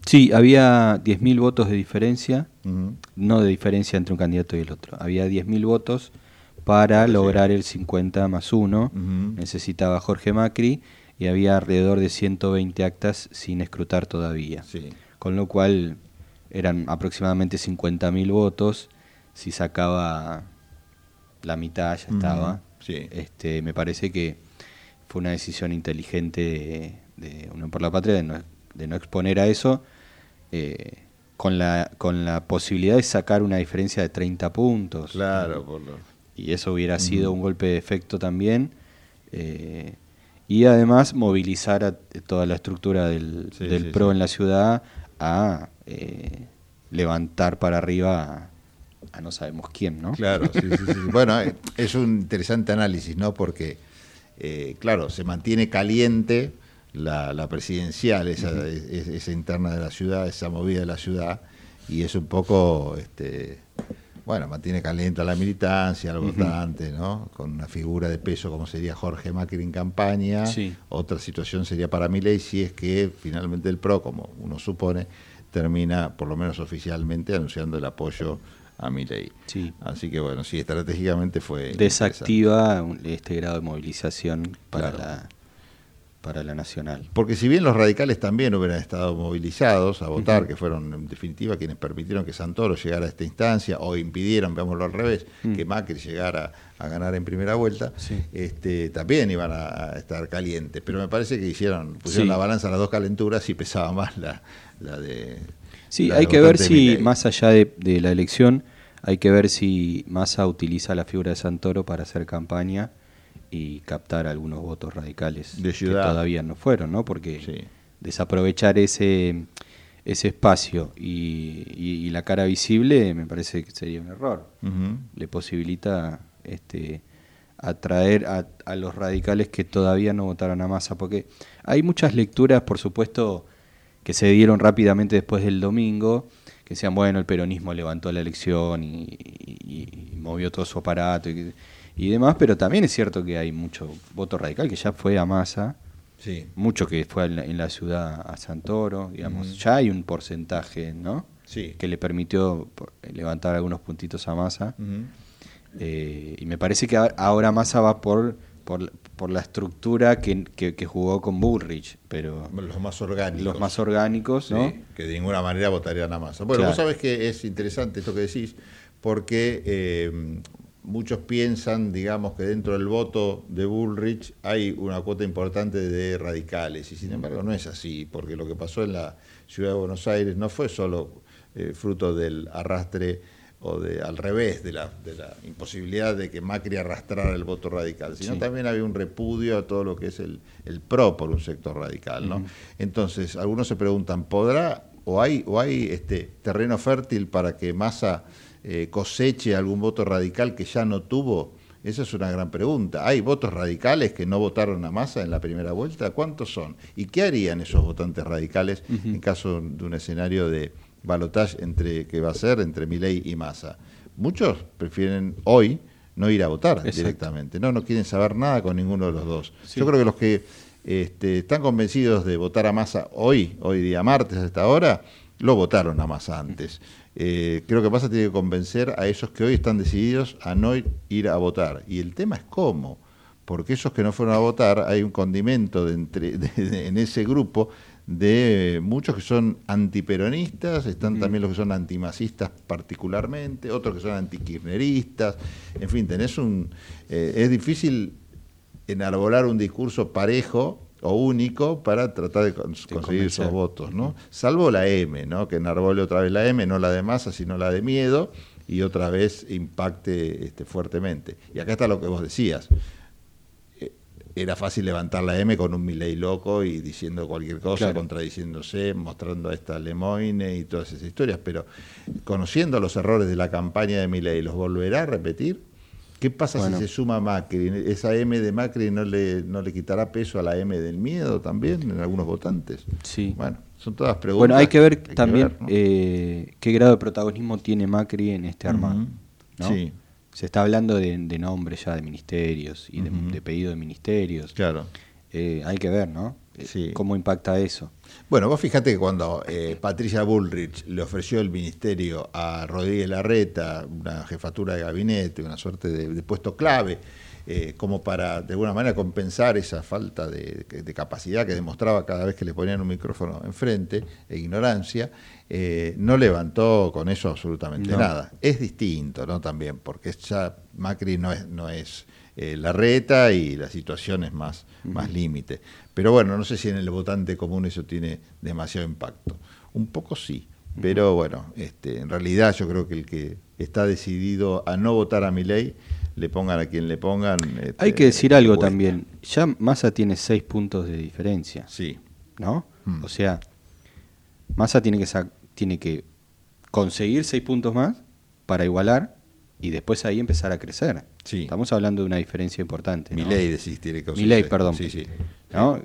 Sí, había 10.000 votos de diferencia, no de diferencia entre un candidato y el otro. Había 10.000 votos para lograr el 50 más 1. Ujú. Necesitaba Jorge Macri y había alrededor de 120 actas sin escrutar todavía. Sí. Con lo cual eran aproximadamente 50.000 votos. Si sacaba la mitad ya estaba. Sí. Este, me parece que fue una decisión inteligente de, de Unión por la Patria de no, de no exponer a eso, eh, con, la, con la posibilidad de sacar una diferencia de 30 puntos. Claro, por lo- Y eso hubiera sido un golpe de efecto también. eh, y además movilizar a toda la estructura del, Sí, del sí, PRO sí. en la ciudad a eh, levantar para arriba a, a no sabemos quién, ¿no? Claro, sí, sí, sí. Bueno, es un interesante análisis, ¿no? Porque, eh, claro, se mantiene caliente la, la presidencial, esa, es- esa interna de la ciudad, esa movida de la ciudad, y es un poco, este, bueno, mantiene caliente a la militancia, al votante, ¿no? Con una figura de peso como sería Jorge Macri en campaña. Sí. Otra situación sería para Milei si es que finalmente el PRO, como uno supone, termina, por lo menos oficialmente, anunciando el apoyo a Milei. Sí. Así que bueno, sí, estratégicamente fue... Desactiva este grado de movilización para, Claro. la, para la nacional. Porque si bien los radicales también hubieran estado movilizados a votar, que fueron en definitiva quienes permitieron que Santoro llegara a esta instancia, o impidieron, veámoslo al revés, que Macri llegara a ganar en primera vuelta, Sí. este, también iban a, a estar calientes. Pero me parece que hicieron, pusieron Sí. la balanza a las dos calenturas y pesaba más la, la de... Sí, hay que ver si, más allá de, de la elección, hay que ver si Massa utiliza la figura de Santoro para hacer campaña y captar algunos votos radicales De ciudad. que todavía no fueron, ¿no? Porque desaprovechar ese, ese espacio y, y- y la cara visible me parece que sería un error. Le posibilita este, atraer a, a los radicales que todavía no votaron a Massa, porque hay muchas lecturas, por supuesto, que se dieron rápidamente después del domingo, que decían, bueno, el peronismo levantó la elección y, y- y movió todo su aparato y, y demás, pero también es cierto que hay mucho voto radical que ya fue a Massa, Sí. mucho que fue en la, en la ciudad a Santoro, digamos, ya hay un porcentaje, ¿no? Sí. Que le permitió levantar algunos puntitos a Massa. Eh, y me parece que ahora- ahora Massa va por, por, por la estructura que, que- que jugó con Bullrich, pero Los más orgánicos. los más orgánicos, ¿no? Sí, que de ninguna manera votarían a Massa. Bueno, Claro. vos sabés que es interesante esto que decís, porque eh, muchos piensan, digamos, que dentro del voto de Bullrich hay una cuota importante de radicales, y sin embargo no es así, porque lo que pasó en la ciudad de Buenos Aires no fue solo eh, fruto del arrastre o de al revés de la, de la imposibilidad de que Macri arrastrara el voto radical, sino Sí. también había un repudio a todo lo que es el, el PRO por un sector radical, ¿no? Entonces, algunos se preguntan, ¿podrá o hay, o hay este terreno fértil para que Massa eh, coseche algún voto radical que ya no tuvo? Esa es una gran pregunta. ¿Hay votos radicales que no votaron a Massa en la primera vuelta? ¿Cuántos son? ¿Y qué harían esos votantes radicales en caso de un escenario de balotaje entre que va a ser entre Milei y Massa? Muchos prefieren hoy no ir a votar Exacto. directamente. No, no quieren saber nada con ninguno de los dos. Sí. Yo creo que los que este, están convencidos de votar a Massa hoy, hoy día martes a esta hora, lo votaron a Massa antes. Eh, creo que Massa tiene que convencer a esos que hoy están decididos a no ir- ir a votar. Y el tema es cómo, porque esos que no fueron a votar, hay un condimento de entre- de- de- en ese grupo de muchos que son antiperonistas, están también los que son antimasistas particularmente, otros que son antikirchneristas, en fin, tenés un... eh, es difícil enarbolar un discurso parejo o único para tratar de cons- conseguir esos votos, ¿no? Salvo la M, ¿no? Que enarbole otra vez la M, no la de masa, sino la de miedo, y otra vez impacte este, fuertemente. Y acá está lo que vos decías. Era fácil levantar la M con un Milei loco y diciendo cualquier cosa, contradiciéndose, mostrando a esta Lemoine y todas esas historias, pero conociendo los errores de la campaña de Milei, ¿los volverá a repetir? ¿Qué pasa si se suma Macri? ¿Esa M de Macri no le, no le quitará peso a la M del miedo también en algunos votantes? Sí. Bueno, son todas preguntas. Bueno, hay que ver también eh, qué grado de protagonismo tiene Macri en este armado. Sí. Se está hablando de, de nombres ya de ministerios y de, pedido de ministerios. Claro. Eh, hay que ver, ¿no? Sí. ¿Cómo impacta eso? Bueno, vos fíjate que cuando eh, Patricia Bullrich le ofreció el ministerio a Rodríguez Larreta, una jefatura de gabinete, una suerte de, puesto clave, eh, como para de alguna manera compensar esa falta de, capacidad que demostraba cada vez que le ponían un micrófono enfrente, e ignorancia, eh, no levantó con eso absolutamente nada. Es distinto, ¿no? También, porque ya Macri no es, no es Larreta y la situación es más, más límite. Pero bueno, no sé si en el votante común eso tiene demasiado impacto. Un poco sí, pero bueno, este, en realidad yo creo que el que está decidido a no votar a mi ley, le pongan a quien le pongan. Este, Hay que decir algo también. Ya Massa tiene seis puntos de diferencia. Sí. ¿No? O sea, Massa tiene que, tiene que conseguir seis puntos más para igualar y después ahí empezar a crecer. Sí. Estamos hablando de una diferencia importante. Mi ley decís, tiene que Mi ley, perdón. Sí, sí. ¿no?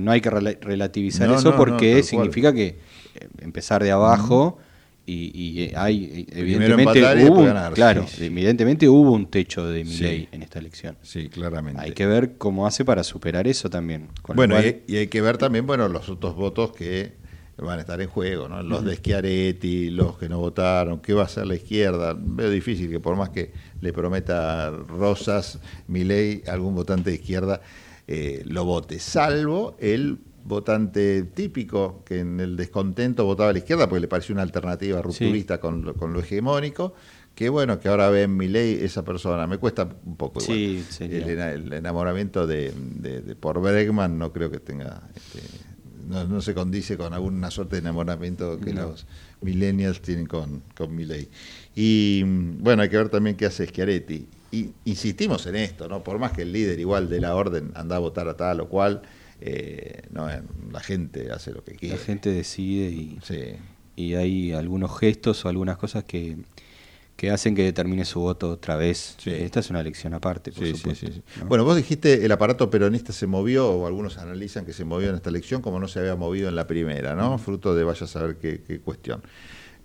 no hay que relativizar eso porque significa que eh, empezar de abajo y, eh, hay eh, evidentemente hubo claro evidentemente hubo un techo de mi ley en esta elección sí claramente hay que ver cómo hace para superar eso también bueno y, hay que ver también bueno los otros votos que van a estar en juego, ¿no? Los de Schiaretti, los que no votaron, ¿qué va a hacer la izquierda? Veo difícil que por más que le prometa Rosas, Milei, algún votante de izquierda, eh, lo vote, salvo el votante típico que en el descontento votaba a la izquierda porque le pareció una alternativa rupturista con, lo, hegemónico, que bueno, que ahora ve en mi ley esa persona. Me cuesta un poco igual. el, enamoramiento de, por Bregman no creo que tenga... Este, no, se condice con alguna suerte de enamoramiento que los millennials tienen con, con Y bueno, hay que ver también qué hace Schiaretti. Y insistimos en esto, ¿no? Por más que el líder igual de la orden anda a votar a tal o cual, eh, no, la gente hace lo que quiere. La gente decide y, y hay algunos gestos o algunas cosas que, que hacen que determine su voto otra vez. Esta es una elección aparte, por supuesto. Bueno, vos dijiste el aparato peronista se movió, o algunos analizan que se movió en esta elección como no se había movido en la primera, ¿no? Fruto de vaya a saber qué, cuestión.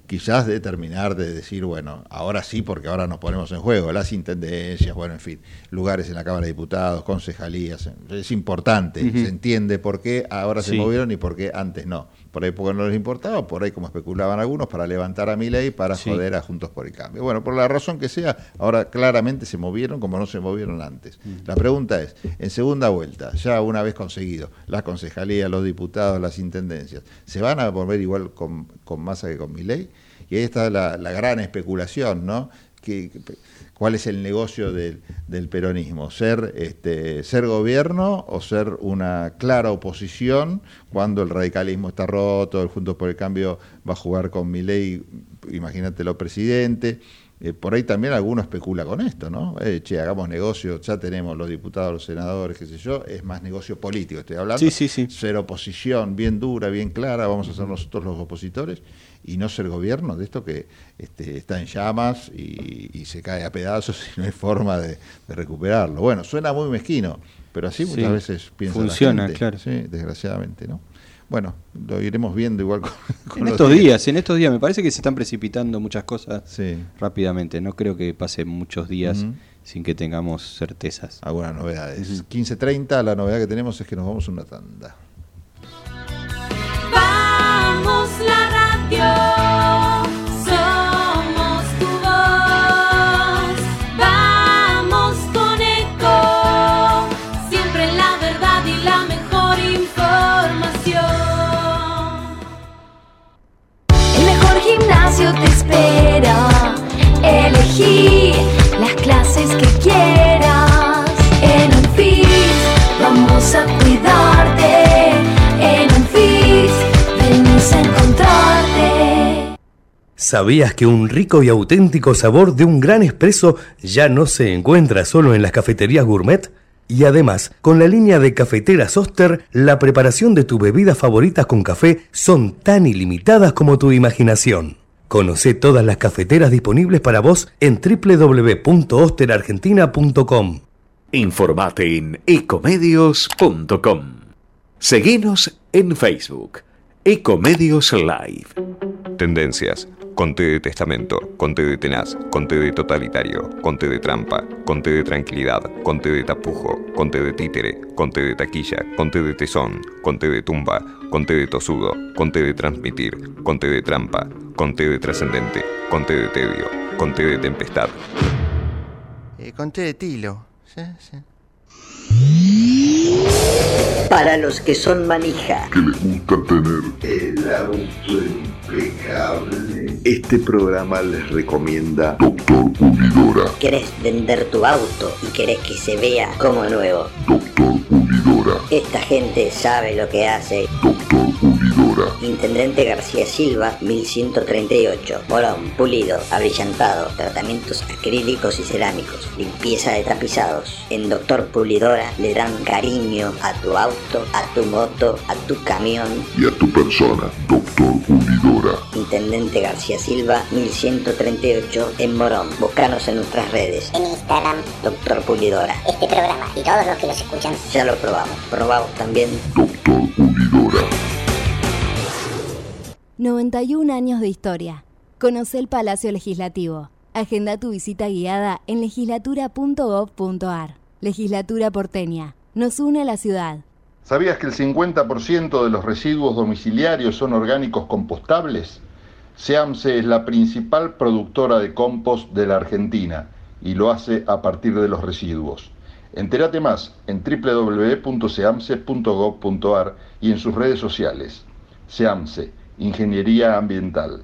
Quizás de terminar de decir, bueno, ahora sí, porque ahora nos ponemos en juego, las intendencias, bueno, en fin, lugares en la Cámara de Diputados, concejalías, es importante, se entiende por qué ahora se movieron y por qué antes no por ahí porque no les importaba, por ahí como especulaban algunos, para levantar a mi ley, para joder a Juntos por el Cambio. Bueno, por la razón que sea, ahora claramente se movieron como no se movieron antes. La pregunta es, en segunda vuelta, ya una vez conseguido, las concejalías, los diputados, las intendencias, ¿se van a volver igual con, con masa que con mi ley? Y ahí está la, la gran especulación, ¿no? Que, cuál es el negocio del, peronismo, ser, este, ser gobierno o ser una clara oposición cuando el radicalismo está roto, el Juntos por el Cambio va a jugar con mi ley, imagínatelo presidente. Eh, por ahí también alguno especula con esto, ¿no? Eh, che, hagamos negocio, ya tenemos los diputados, los senadores, qué sé yo, es más negocio político, estoy hablando. Sí, sí, sí. Ser oposición bien dura, bien clara, vamos a ser nosotros los opositores y no ser gobierno de esto que este, está en llamas y, se cae a pedazos y no hay forma de, recuperarlo. Bueno, suena muy mezquino, pero así muchas veces piensa Funciona, la gente. claro. Sí, desgraciadamente, ¿no? Bueno, lo iremos viendo igual con, en estos días. En estos días me parece que se están precipitando muchas cosas rápidamente. No creo que pase muchos días sin que tengamos certezas. Algunas novedades. 15.30, la novedad que tenemos es que nos vamos a una tanda. Que quieras. En un vamos a cuidarte, en un venimos a encontrar. ¿Sabías que un rico y auténtico sabor de un gran espresso ya no se encuentra solo en las cafeterías gourmet? Y además, con la línea de cafeteras Oster, la preparación de tus bebidas favoritas con café son tan ilimitadas como tu imaginación. Conoce todas las cafeteras disponibles para vos en www.osterargentina.com. Informate en ecomedios.com. Seguinos en Facebook. Ecomedios Live. Tendencias. Conte de testamento, conte de tenaz, conte de totalitario, conte de trampa, conte de tranquilidad, conte de tapujo, conte de títere, conte de taquilla, conte de tesón, conte de tumba, conte de tosudo, conte de transmitir, conte de trampa, conte de trascendente, conte de tedio, conte de tempestad. Eh, conté de tilo. Sí, sí. Para los que son manija. Que les gusta tener el auto impecable. Este programa les recomienda Doctor Pulidora. ¿Querés vender tu auto y querés que se vea como nuevo? Doctor Pulidora. Esta gente sabe lo que hace. Doctor Pulidora. Intendente García Silva, 1138. Morón, pulido, abrillantado, tratamientos acrílicos y cerámicos, limpieza de tapizados. En Doctor Pulidora le dan cariño a tu auto, a tu moto, a tu camión. Y a tu persona, Doctor Pulidora. Intendente García Silva, 1138 en Morón. Búscanos en nuestras redes. En Instagram, Doctor Pulidora. este programa y todos los que los escuchan. Ya lo probamos. Probamos también. Doctor Pulidora. 91 años de historia. Conoce el Palacio Legislativo. Agenda tu visita guiada en legislatura.gov.ar. Legislatura porteña. Nos une a la ciudad. ¿Sabías que el 50% de los residuos domiciliarios son orgánicos compostables? SEAMSE es la principal productora de compost de la Argentina y lo hace a partir de los residuos. Entérate más en www.seamse.gov.ar y en sus redes sociales. SEAMSE, Ingeniería Ambiental.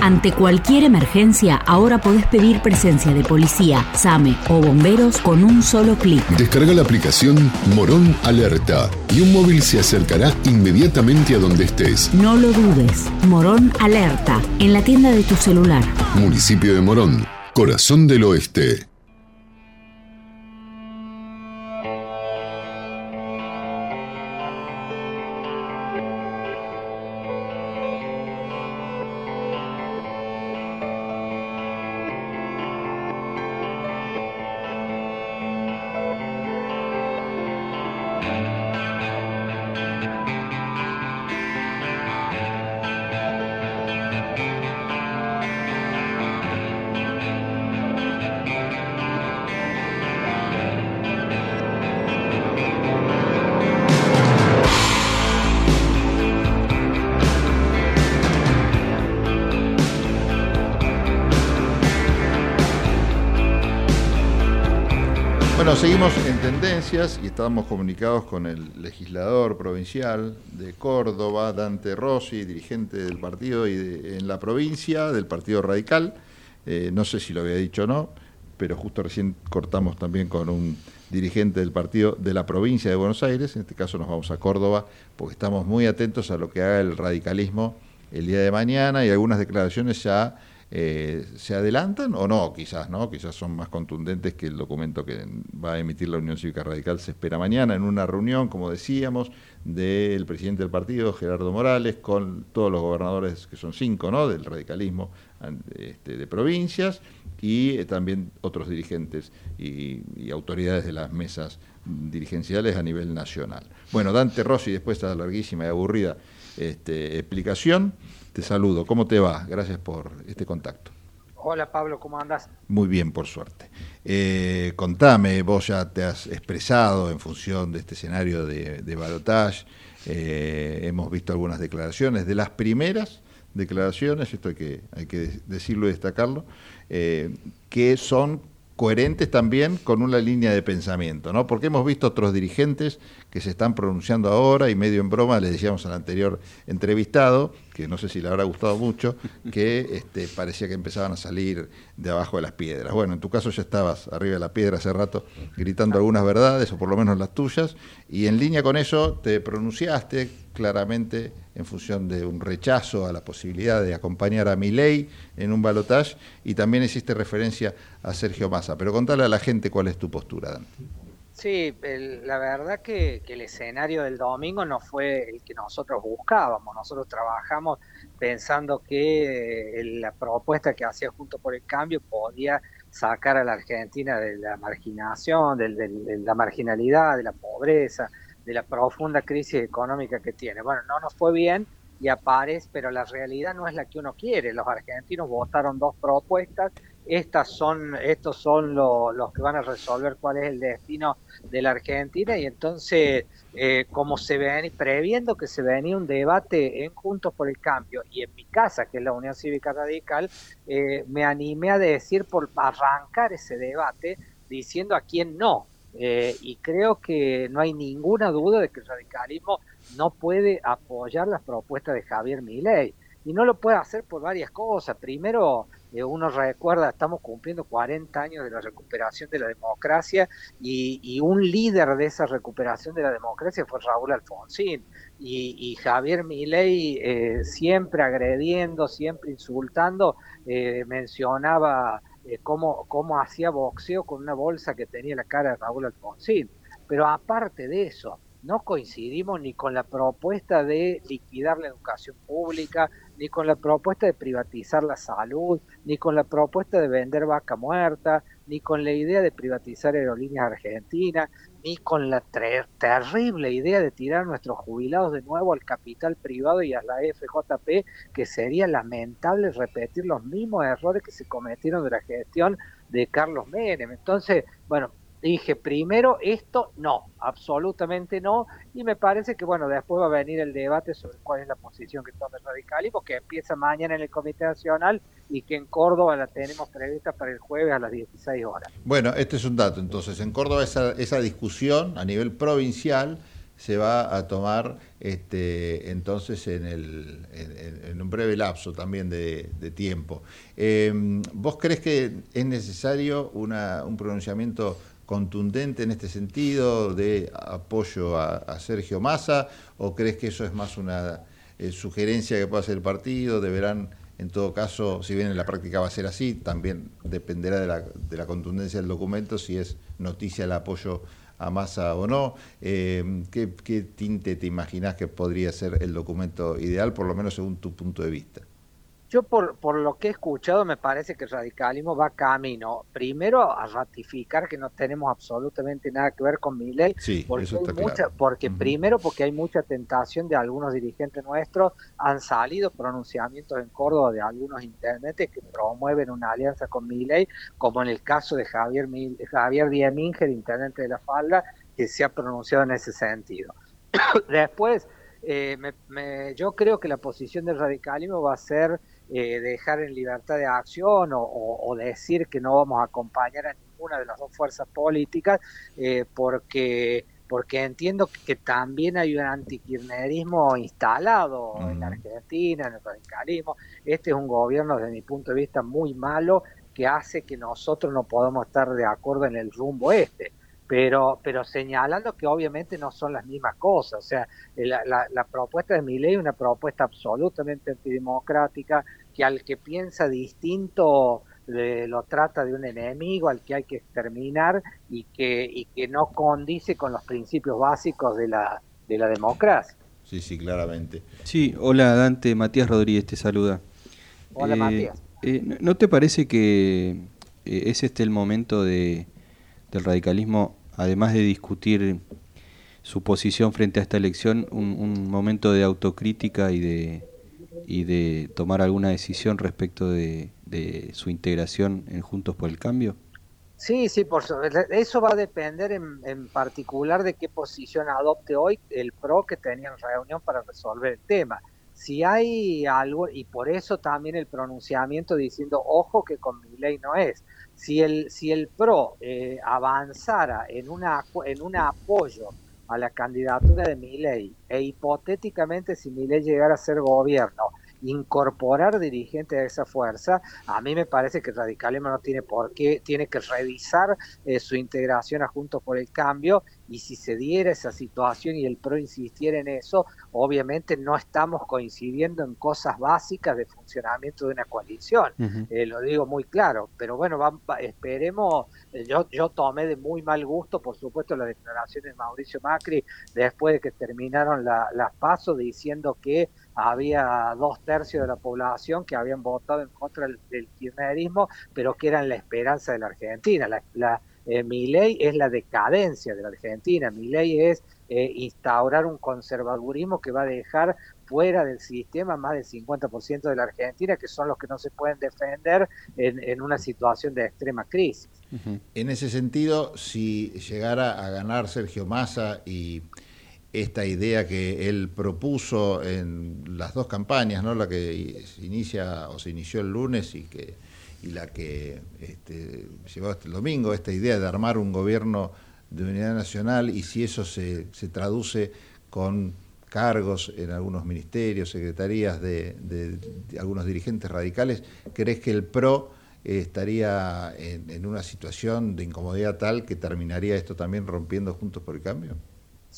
Ante cualquier emergencia, ahora podés pedir presencia de policía, SAME o bomberos con un solo clic. Descarga la aplicación Morón Alerta y un móvil se acercará inmediatamente a donde estés. No lo dudes. Morón Alerta, en la tienda de tu celular. Municipio de Morón, corazón del oeste. Seguimos en tendencias y estamos comunicados con el legislador provincial de Córdoba, Dante Rossi, dirigente del partido y de- en la provincia del Partido Radical. Eh, no sé si lo había dicho o no, pero justo recién cortamos también con un dirigente del partido de la provincia de Buenos Aires. En este caso nos vamos a Córdoba porque estamos muy atentos a lo que haga el radicalismo el día de mañana y algunas declaraciones ya eh, se adelantan o no, quizás, ¿no? Quizás son más contundentes que el documento que va a emitir la Unión Cívica Radical. Se espera mañana en una reunión, como decíamos, del presidente del partido, Gerardo Morales, con todos los gobernadores, que son cinco, ¿no? Del radicalismo este, de provincias, y también otros dirigentes y, y, autoridades de las mesas dirigenciales a nivel nacional. Bueno, Dante Rossi, después de esta larguísima y aburrida este, explicación, te saludo. ¿Cómo te va? Gracias por este contacto. Hola Pablo, ¿cómo andas? Muy bien, por suerte. Eh, contame, vos ya te has expresado en función de este escenario de, de balotage. Eh, hemos visto algunas declaraciones. De las primeras declaraciones, esto hay que, hay que decirlo y destacarlo, eh, que son coherentes también con una línea de pensamiento, ¿no? Porque hemos visto otros dirigentes que se están pronunciando ahora y medio en broma, le decíamos al anterior entrevistado, que no sé si le habrá gustado mucho, que este, parecía que empezaban a salir de abajo de las piedras. Bueno, en tu caso ya estabas arriba de la piedra hace rato gritando algunas verdades, o por lo menos las tuyas, y en línea con eso te pronunciaste claramente en función de un rechazo a la posibilidad de acompañar a Milei en un balotaje y también hiciste referencia a Sergio Massa. Pero contale a la gente cuál es tu postura, Dante. Sí, la verdad que, que, el escenario del domingo no fue el que nosotros buscábamos. Nosotros trabajamos pensando que eh, la propuesta que hacía Junto por el Cambio podía sacar a la Argentina de la marginación, de, de la marginalidad, de la pobreza, de la profunda crisis económica que tiene. Bueno, no nos fue bien y aparece, pero la realidad no es la que uno quiere. Los argentinos votaron dos propuestas, estas son, estos son los que van a resolver cuál es el destino de la Argentina y entonces, eh, como se ven, previendo que se venía un debate en Juntos por el Cambio y en mi casa, que es la Unión Cívica Radical, eh, me animé a decir por arrancar ese debate diciendo a quién no, eh, y creo que no hay ninguna duda de que el radicalismo no puede apoyar las propuestas de Javier Milei. Y no lo puede hacer por varias cosas. Primero, eh, uno recuerda, estamos cumpliendo 40 años de la recuperación de la democracia y, un líder de esa recuperación de la democracia fue Raúl Alfonsín. Y, Javier Milei, eh, siempre agrediendo, siempre insultando, mencionaba eh, cómo, cómo hacía boxeo con una bolsa que tenía la cara de Raúl Alfonsín. Pero aparte de eso, no coincidimos ni con la propuesta de liquidar la educación pública, ni con la propuesta de privatizar la salud, ni con la propuesta de vender vaca muerta, ni con la idea de privatizar aerolíneas argentinas, ni con la terrible idea de tirar a nuestros jubilados de nuevo al capital privado y a la FJP, que sería lamentable repetir los mismos errores que se cometieron de la gestión de Carlos Menem. Entonces, bueno, dije, primero esto no, absolutamente no, y me parece que bueno, después va a venir el debate sobre cuál es la posición que toma el radicalismo, que empieza mañana en el Comité Nacional y que en Córdoba la tenemos prevista para el jueves a las 16 horas. Bueno, este es un dato, entonces en Córdoba esa, esa discusión a nivel provincial se va a tomar este, entonces en, el, en, un breve lapso también de, tiempo. Eh, ¿Vos crees que es necesario una, un pronunciamiento contundente en este sentido de apoyo a, Sergio Massa o crees que eso es más una eh, sugerencia que puede hacer el partido? Deberán, en todo caso, si bien en la práctica va a ser así, también dependerá de la, de la contundencia del documento si es noticia el apoyo a Massa o no. Eh, ¿qué, ¿Qué tinte te imaginas que podría ser el documento ideal, por lo menos según tu punto de vista? Yo por, por lo que he escuchado me parece que el radicalismo va camino, primero a ratificar que no tenemos absolutamente nada que ver con mi ley, porque, porque primero porque hay mucha tentación de algunos dirigentes nuestros, han salido pronunciamientos en Córdoba de algunos internetes que promueven una alianza con mi ley, como en el caso de Javier, Javier Dieminger, intendente de la Falda, que se ha pronunciado en ese sentido. Después, eh, me, yo creo que la posición del radicalismo va a ser eh, dejar en libertad de acción o, decir que no vamos a acompañar a ninguna de las dos fuerzas políticas eh, porque porque entiendo que también hay un antikirchnerismo instalado en Argentina, en el radicalismo. Este es un gobierno, desde mi punto de vista, muy malo que hace que nosotros no podamos estar de acuerdo en el rumbo este. Pero, pero señalando que obviamente no son las mismas cosas. O sea, la, la propuesta de mi ley es una propuesta absolutamente antidemocrática, que al que piensa distinto lo trata de un enemigo al que hay que exterminar y que, y que no condice con los principios básicos de la, de la democracia. Sí, sí, claramente. Sí, hola Dante, Matías Rodríguez te saluda. Hola eh, Matías. Eh, ¿No te parece que eh, ¿es este el momento de, del radicalismo, además de discutir su posición frente a esta elección, un, momento de autocrítica y de, y de tomar alguna decisión respecto de, de su integración en Juntos por el Cambio? Sí, sí, por eso va a depender en, en, particular de qué posición adopte hoy el PRO que tenía en reunión para resolver el tema. Si hay algo, y por eso también el pronunciamiento diciendo, ojo que con mi ley no es, si el, si el PRO eh, avanzara en, una, en un apoyo a la candidatura de mi ley, e hipotéticamente si mi ley llegara a ser gobierno, incorporar dirigentes a esa fuerza, a mí me parece que el radicalismo no tiene por qué, tiene que revisar eh, su integración a Juntos por el Cambio y si se diera esa situación y el PRO insistiera en eso, obviamente no estamos coincidiendo en cosas básicas de funcionamiento de una coalición, eh, lo digo muy claro, pero bueno, esperemos, eh, yo, yo tomé de muy mal gusto, por supuesto, las declaraciones de Mauricio Macri después de que terminaron las pasos diciendo que había dos tercios de la población que habían votado en contra del, kirchnerismo, pero que eran la esperanza de la Argentina. Eh, mi ley es la decadencia de la Argentina, mi ley es eh, instaurar un conservadurismo que va a dejar fuera del sistema más del 50% de la Argentina, que son los que no se pueden defender en, una situación de extrema crisis. En ese sentido, si llegara a ganar Sergio Massa y esta idea que él propuso en las dos campañas, ¿no? la que se inicia o se inició el lunes y que y la que este, llevó hasta el domingo, esta idea de armar un gobierno de unidad nacional y si eso se, se traduce con cargos en algunos ministerios, secretarías de, algunos dirigentes radicales, ¿crees que el PRO estaría en, en, una situación de incomodidad tal que terminaría esto también rompiendo Juntos por el Cambio?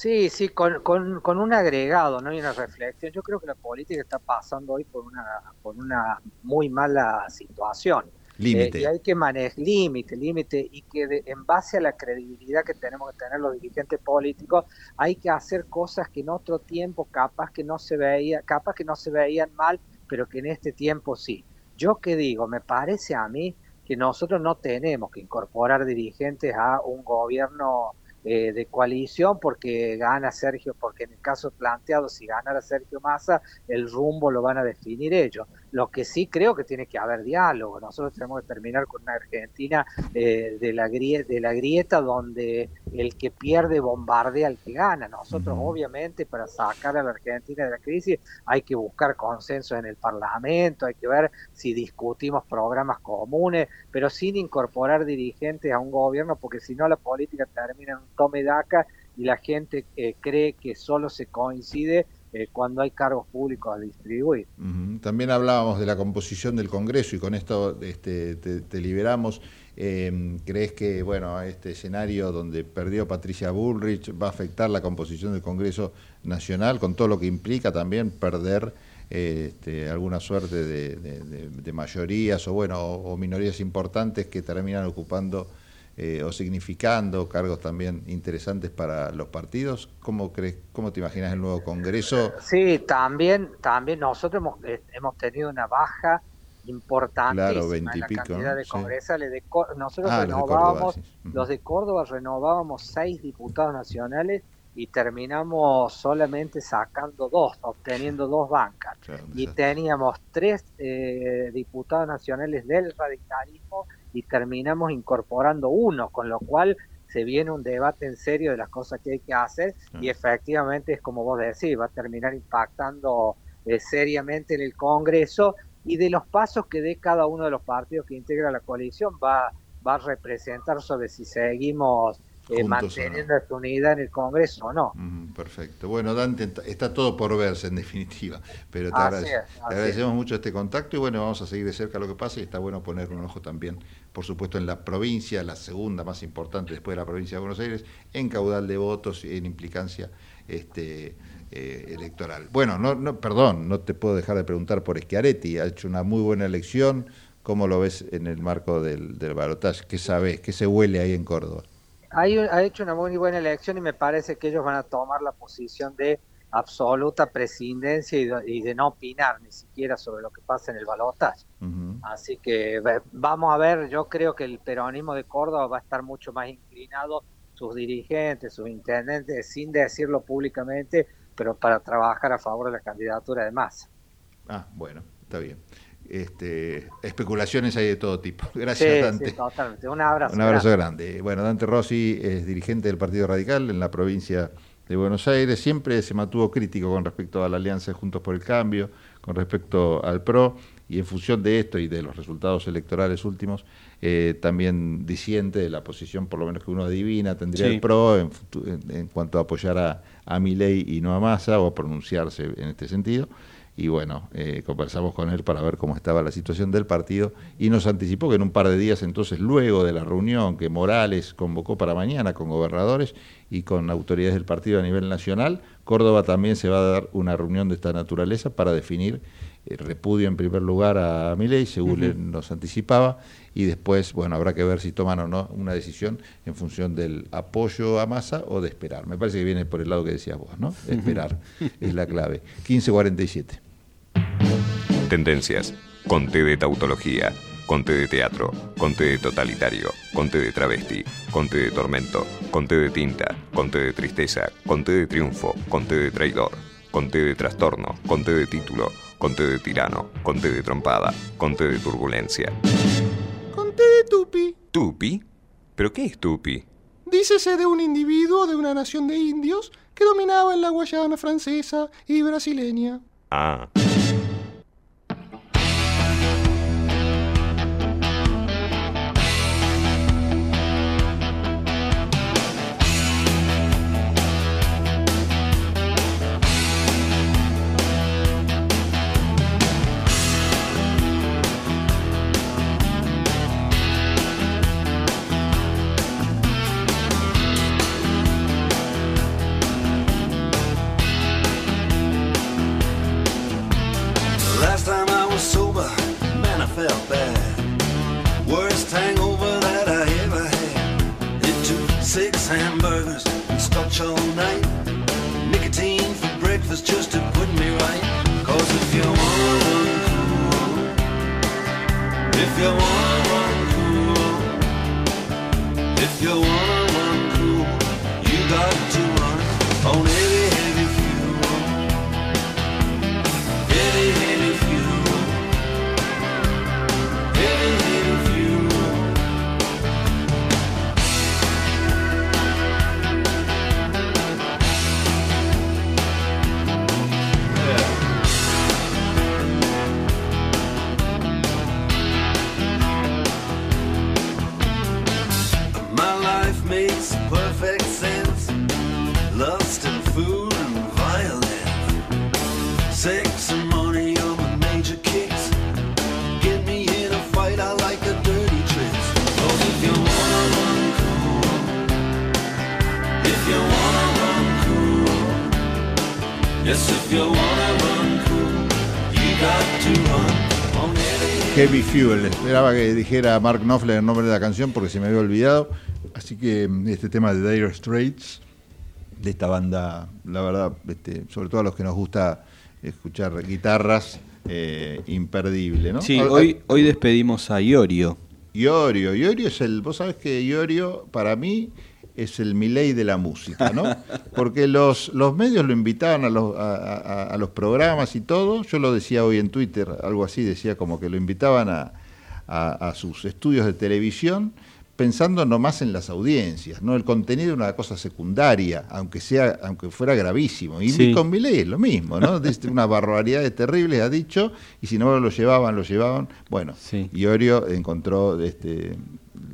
Sí, sí, con, con, con, un agregado, ¿no? Y una reflexión. Yo creo que la política está pasando hoy por una, por una muy mala situación. Límite. Eh, y hay que manejar límite, límite, y que en base a la credibilidad que tenemos que tener los dirigentes políticos, hay que hacer cosas que en otro tiempo capaz que no se veía, capaz que no se veían mal, pero que en este tiempo sí. Yo qué digo, me parece a mí que nosotros no tenemos que incorporar dirigentes a un gobierno eh, de coalición porque gana Sergio, porque en el caso planteado, si ganara Sergio Massa, el rumbo lo van a definir ellos. Lo que sí creo que tiene que haber diálogo. Nosotros tenemos que terminar con una Argentina eh, de, la grieta, de la grieta donde el que pierde bombardea al que gana. Nosotros, obviamente, para sacar a la Argentina de la crisis, hay que buscar consenso en el Parlamento, hay que ver si discutimos programas comunes, pero sin incorporar dirigentes a un gobierno, porque si no la política termina en un tome daca y la gente eh, cree que solo se coincide eh, cuando hay cargos públicos a distribuir. También hablábamos de la composición del Congreso y con esto este, te, liberamos. Em, ¿Crees que bueno este escenario donde perdió Patricia Bullrich va a afectar la composición del Congreso Nacional con todo lo que implica también perder este, alguna suerte de, mayorías o bueno o minorías importantes que terminan ocupando eh, o significando cargos también interesantes para los partidos. ¿Cómo crees, cómo te imaginas el nuevo Congreso? Sí, también, también nosotros hemos, hemos tenido una baja importante claro, en la cantidad de congresales. De, nosotros ah, renovábamos, los de, Córdoba, renovábamos seis diputados nacionales y terminamos solamente sacando dos, obteniendo dos bancas. y teníamos tres eh, diputados nacionales del radicalismo y terminamos incorporando uno, con lo cual se viene un debate en serio de las cosas que hay que hacer y efectivamente es como vos decís, va a terminar impactando eh, seriamente en el Congreso y de los pasos que dé cada uno de los partidos que integra la coalición va, va a representar sobre si seguimos eh, manteniendo esta unidad en el Congreso o no. perfecto. Bueno, Dante, está todo por verse en definitiva, pero te, agradecemos mucho este contacto y bueno, vamos a seguir de cerca lo que pasa y está bueno poner un ojo también, por supuesto, en la provincia, la segunda más importante después de la provincia de Buenos Aires, en caudal de votos y en implicancia este, eh, electoral. Bueno, no, no, perdón, no te puedo dejar de preguntar por Schiaretti, ha hecho una muy buena elección, ¿cómo lo ves en el marco del, del balotaje? ¿Qué sabes? ¿Qué se huele ahí en Córdoba? Ha hecho una muy buena elección y me parece que ellos van a tomar la posición de absoluta prescindencia y de, no opinar ni siquiera sobre lo que pasa en el balotaje. Así que vamos a ver, yo creo que el peronismo de Córdoba va a estar mucho más inclinado, sus dirigentes, sus intendentes, sin decirlo públicamente, pero para trabajar a favor de la candidatura de Massa. Ah, bueno, está bien. Este, especulaciones hay de todo tipo. Gracias, Dante. Sí, totalmente. Un abrazo. Un abrazo grande. Bueno, Dante Rossi es dirigente del Partido Radical en la provincia de Buenos Aires. Siempre se mantuvo crítico con respecto a la alianza Juntos por el Cambio, con respecto al PRO, y en función de esto y de los resultados electorales últimos, eh, también disiente de la posición, por lo menos que uno adivina, tendría el PRO en, cuanto a apoyar a, a Milei y no a Massa, o a pronunciarse en este sentido y bueno, eh, conversamos con él para ver cómo estaba la situación del partido y nos anticipó que en un par de días entonces, luego de la reunión que Morales convocó para mañana con gobernadores y con autoridades del partido a nivel nacional, Córdoba también se va a dar una reunión de esta naturaleza para definir repudio en primer lugar a Milei, según nos anticipaba, y después, bueno, habrá que ver si toman o no una decisión en función del apoyo a Massa o de esperar. Me parece que viene por el lado que decías vos, ¿no? Esperar es la clave. 1547. Tendencias. Conte de tautología. Conte de teatro. Conte de totalitario. Conte de travesti. Conte de tormento. Conte de tinta. Conte de tristeza. Conte de triunfo. Conte de traidor. Conte de trastorno. Conte de título. Conte de tirano. Conte de trompada. Conte de turbulencia. Conte de tupi. ¿Tupi? ¿Pero qué es tupi? Dícese de un individuo de una nación de indios que dominaba en la Guayana francesa y brasileña. Ah. Heavy Fuel. Esperaba que dijera Mark Knopfler el nombre de la canción porque se me había olvidado. Así que mm, este tema de Dire Straits, de esta banda, la verdad, este, sobre todo a los que nos gusta escuchar guitarras, eh, imperdible, ¿no? Sí, hoy, hoy despedimos a Iorio. Iorio, Iorio es el. Vos sabés que Iorio, para mí, es el Miley de la música, ¿no? Porque los, los medios lo invitaban a los, a, los programas y todo. Yo lo decía hoy en Twitter, algo así, decía como que lo invitaban a, a sus estudios de televisión pensando nomás en las audiencias, ¿no? El contenido es una cosa secundaria, aunque sea, aunque fuera gravísimo. Y con Milei es lo mismo, ¿no? una barbaridad terribles ha dicho, y si no lo llevaban, lo llevaban. Bueno, y Orio encontró este,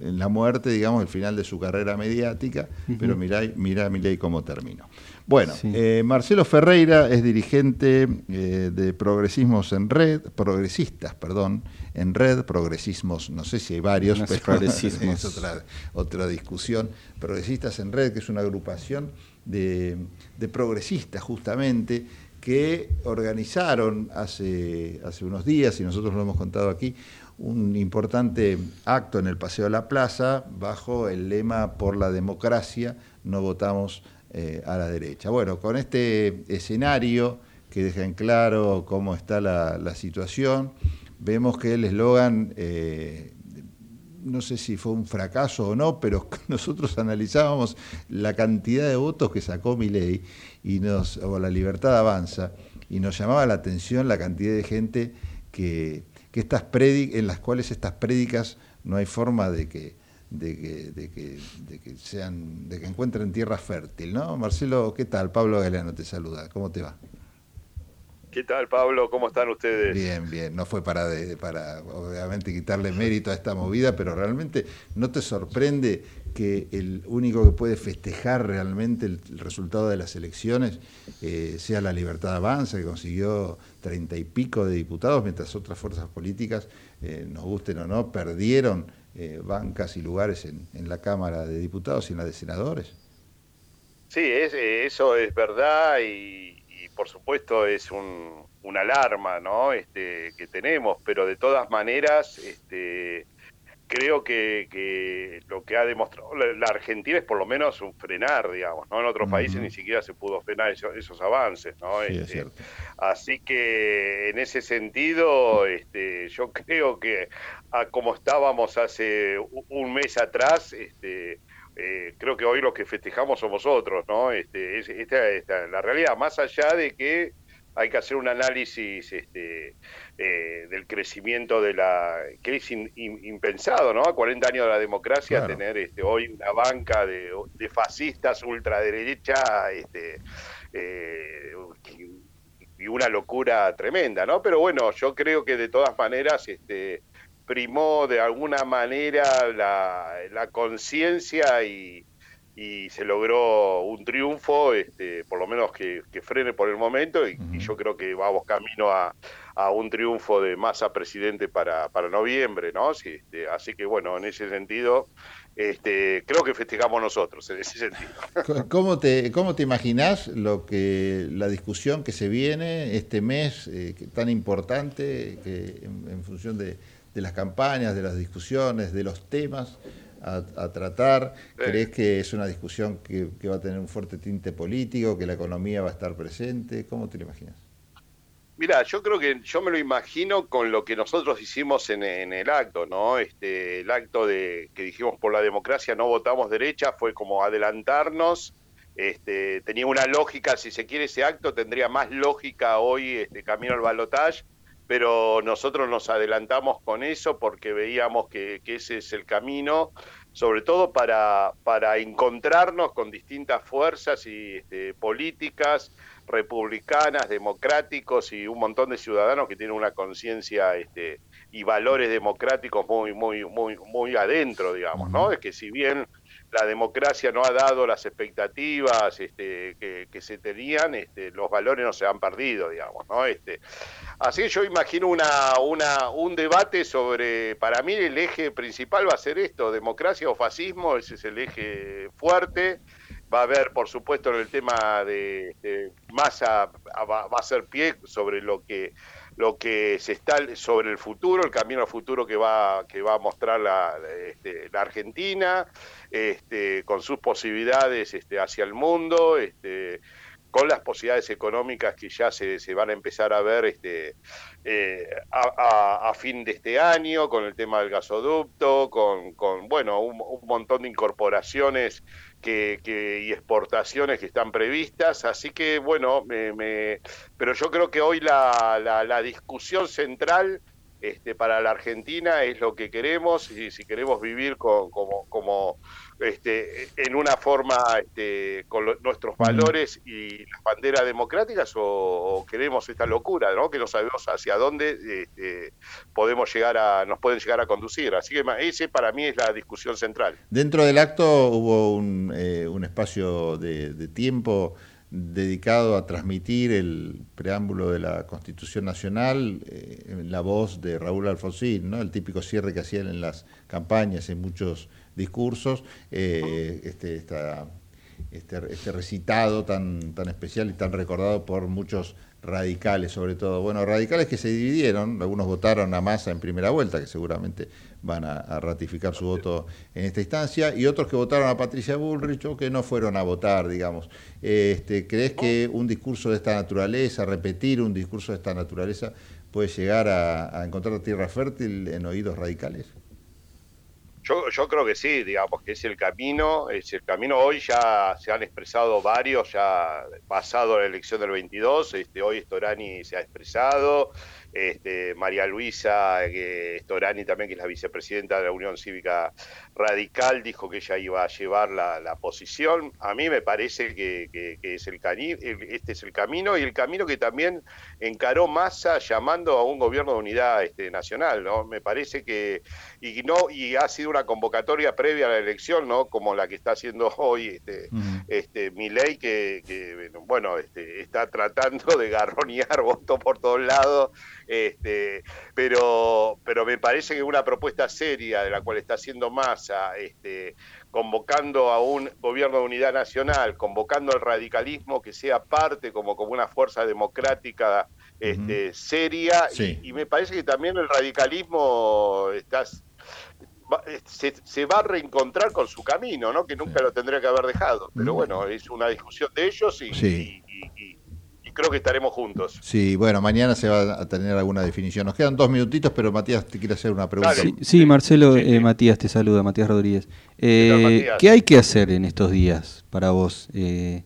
en la muerte, digamos, el final de su carrera mediática, pero mirá, mirá Milei cómo terminó. Bueno, eh, Marcelo Ferreira es dirigente eh, de Progresismos en Red, Progresistas, perdón, en Red, Progresismos, no sé si hay varios, pero es otra, otra discusión. Progresistas en Red, que es una agrupación de, de progresistas justamente, que organizaron hace, hace unos días, y nosotros lo hemos contado aquí, un importante acto en el Paseo de la Plaza bajo el lema por la democracia, no votamos eh, a la derecha. Bueno, con este escenario que deja en claro cómo está la, situación, vemos que el eslogan, eh, no sé si fue un fracaso o no, pero nosotros analizábamos la cantidad de votos que sacó Milei y o la libertad avanza, y nos llamaba la atención la cantidad de gente que, que estas en las cuales estas prédicas no hay forma de que, de que, de que, de que sean, de que encuentren tierra fértil, ¿no? Marcelo, ¿qué tal? Pablo Galeano te saluda, ¿cómo te va? ¿Qué tal, Pablo? ¿Cómo están ustedes? Bien, bien. No fue para, para obviamente quitarle mérito a esta movida, pero realmente no te sorprende que el único que puede festejar realmente el, resultado de las elecciones eh, sea la Libertad Avanza, que consiguió treinta y pico de diputados, mientras otras fuerzas políticas, eh, nos gusten o no, perdieron eh, bancas y lugares en, la Cámara de Diputados y en la de Senadores. Sí, es, eso es verdad y por supuesto es un, una alarma ¿no? este, que tenemos, pero de todas maneras este, creo que, lo que ha demostrado la, Argentina es por lo menos un frenar, digamos, ¿no? En otros países ni siquiera se pudo frenar esos, avances, ¿no? Este, así que en ese sentido, este, yo creo que a como estábamos hace un mes atrás, este, eh, creo que hoy los que festejamos somos otros, ¿no? Este, es, esta, la realidad, más allá de que hay que hacer un análisis este, eh, del crecimiento de la que es impensado, ¿no? A 40 años de la democracia tener este, hoy una banca de, fascistas ultraderecha, este, eh, y una locura tremenda, ¿no? Pero bueno, yo creo que de todas maneras, este, primó de alguna manera la, conciencia y, se logró un triunfo, este, por lo menos que, frene por el momento, y, yo creo que vamos camino a, un triunfo de masa presidente para, para noviembre, ¿no? este, así que bueno, en ese sentido, este, creo que festejamos nosotros, en ese sentido. ¿Cómo te, cómo te imaginás lo que, la discusión que se viene este mes eh, tan importante que en función de de las campañas, de las discusiones, de los temas a, tratar? ¿Crees que es una discusión que, va a tener un fuerte tinte político, que la economía va a estar presente? ¿Cómo te lo imaginas? Mira, yo creo que yo me lo imagino con lo que nosotros hicimos en, el acto, ¿no? Este, el acto de que dijimos por la democracia no votamos derecha fue como adelantarnos. Este, tenía una lógica, si se quiere ese acto, tendría más lógica hoy este camino al balotaje pero nosotros nos adelantamos con eso porque veíamos que, ese es el camino, sobre todo para, para encontrarnos con distintas fuerzas y este, políticas republicanas, democráticos y un montón de ciudadanos que tienen una conciencia este, y valores democráticos muy, muy, muy, muy adentro, digamos, ¿no? Es que si bien la democracia no ha dado las expectativas este, que, se tenían, este, los valores no se han perdido, digamos, ¿no? Este, así que yo imagino una, una, un debate sobre, para mí el eje principal va a ser esto, democracia o fascismo, ese es el eje fuerte. Va a haber, por supuesto, en el tema de, masa, va, va a ser pie sobre lo que lo que se está sobre el futuro, el camino al futuro que va, que va a mostrar la, este, la Argentina, este, con sus posibilidades este, hacia el mundo, este, con las posibilidades económicas que ya se, van a empezar a ver eh, a, fin de este año, con el tema del gasoducto, con, bueno, un, montón de incorporaciones y exportaciones que están previstas. Así que, bueno, pero yo creo que hoy la, discusión central para la Argentina es lo que queremos y si queremos vivir como este, en una forma este, con nuestros valores y las banderas democráticas o, queremos esta locura, ¿no? que no sabemos hacia dónde este, podemos llegar a, nos pueden llegar a conducir. Así que ese para mí es la discusión central. Dentro del acto hubo un, eh, un espacio de, de tiempo dedicado a transmitir el preámbulo de la Constitución Nacional eh, en la voz de Raúl Alfonsín, ¿no? el típico cierre que hacían en las campañas, en muchos discursos, eh, este, este, este, recitado tan, tan especial y tan recordado por muchos radicales sobre todo. Bueno, radicales que se dividieron, algunos votaron a masa en primera vuelta, que seguramente van a, ratificar su voto en esta instancia, y otros que votaron a Patricia Bullrich o que no fueron a votar, digamos. Este, ¿Crees que un discurso de esta naturaleza, repetir un discurso de esta naturaleza, puede llegar a, a encontrar tierra fértil en oídos radicales? Yo, yo creo que sí, digamos que es el camino, es el camino. Hoy ya se han expresado varios, ya pasado la elección del 22, este, hoy Storani se ha expresado, este, María Luisa eh, Storani también, que es la vicepresidenta de la Unión Cívica Radical, dijo que ella iba a llevar la, posición. A mí me parece que, es el este es el camino y el camino que también encaró Massa llamando a un gobierno de unidad este, nacional, ¿no? Me parece que y no y ha sido una convocatoria previa a la elección, ¿no? Como la que está haciendo hoy este, este Milei, que, que bueno, este, está tratando de garronear votos por todos lados este, pero, pero me parece que una propuesta seria de la cual está haciendo Massa, este, convocando a un gobierno de unidad nacional, convocando al radicalismo que sea parte como, como una fuerza democrática este, seria, y, me parece que también el radicalismo está, se, va a reencontrar con su camino, ¿no? que nunca lo tendría que haber dejado. Pero bueno, es una discusión de ellos y, creo que estaremos juntos. Sí, bueno, mañana se va a tener alguna definición. Nos quedan dos minutitos, pero Matías te quiere hacer una pregunta. Sí, Marcelo, eh, Matías te saluda, Matías Rodríguez. Eh, ¿Qué hay que hacer en estos días para vos? Eh,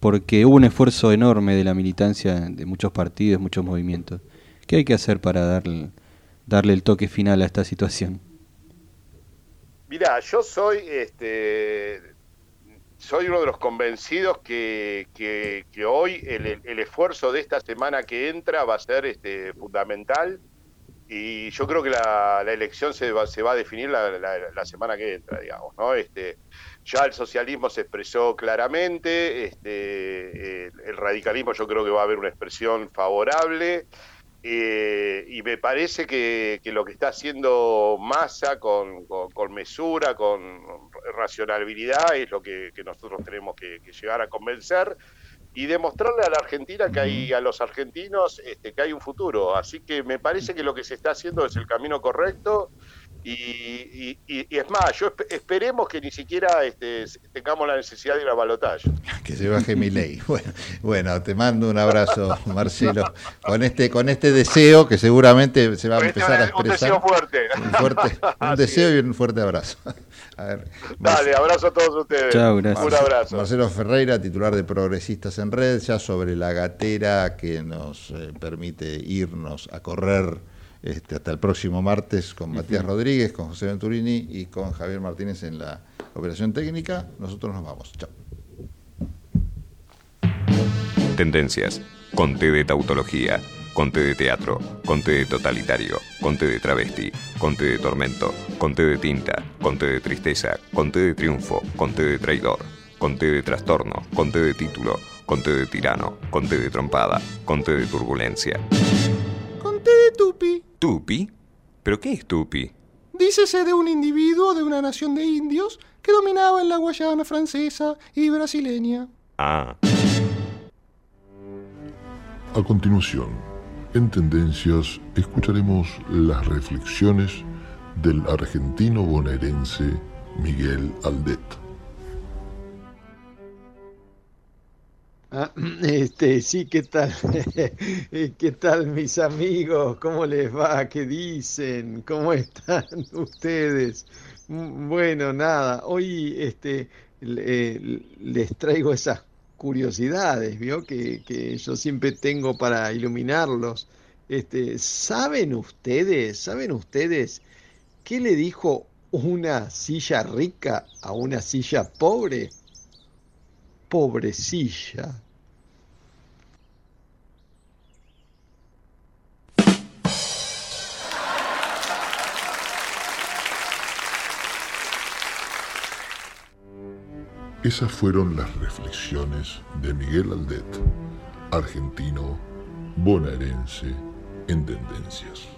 porque hubo un esfuerzo enorme de la militancia de muchos partidos, muchos movimientos. ¿Qué hay que hacer para darle, darle el toque final a esta situación? Mira, yo soy este, soy uno de los convencidos que, que, hoy el, esfuerzo de esta semana que entra va a ser este, fundamental y yo creo que la, elección se va, se va a definir la, la, semana que entra, digamos, ¿no? Este, ya el socialismo se expresó claramente, este, el radicalismo yo creo que va a haber una expresión favorable. Eh, y me parece que, lo que está haciendo Massa con, mesura, con racionalidad, es lo que, nosotros tenemos que, llegar a convencer y demostrarle a la Argentina que hay, a los argentinos, este, que hay un futuro. Así que me parece que lo que se está haciendo es el camino correcto y, es más, yo esperemos que ni siquiera este, tengamos la necesidad de ir a balotaje. Que se baje mi ley. Bueno, bueno, te mando un abrazo, Marcelo, con este, con este deseo que seguramente se va a este empezar a expresar. Un deseo fuerte. Un, fuerte, un deseo y un fuerte abrazo. A ver, Dale, abrazo a todos ustedes. Chao, gracias. Un abrazo. Marcelo Ferreira, titular de Progresistas en Red, ya sobre la gatera que nos eh, permite irnos a correr este, hasta el próximo martes con Matías Rodríguez, con José Venturini y con Javier Martínez en la operación técnica. Nosotros nos vamos. Chao. Tendencias. Conte de tautología. Conte de teatro. Conte de totalitario. Conte de travesti. Conte de tormento. Conte de tinta. Conte de tristeza. Conte de triunfo. Conte de traidor. Conte de trastorno. Conte de título. Conte de tirano. Conte de trompada. Conte de turbulencia. De tupi. ¿Tupi? ¿Pero qué es Tupi? Dícese de un individuo de una nación de indios que dominaba en la Guayana francesa y brasileña. Ah. A continuación, en Tendencias, escucharemos las reflexiones del argentino bonaerense Miguel Aldet. Ah, este, sí, ¿qué tal? ¿Qué tal mis amigos? ¿Cómo les va? ¿Qué dicen? ¿Cómo están ustedes? Bueno, nada, hoy este, les traigo esas curiosidades, ¿vio? Que, que, yo siempre tengo para iluminarlos. Este, ¿Saben ustedes, saben ustedes qué le dijo una silla rica a una silla pobre? Pobrecilla. Esas fueron las reflexiones de Miguel Aldet, argentino bonaerense en tendencias.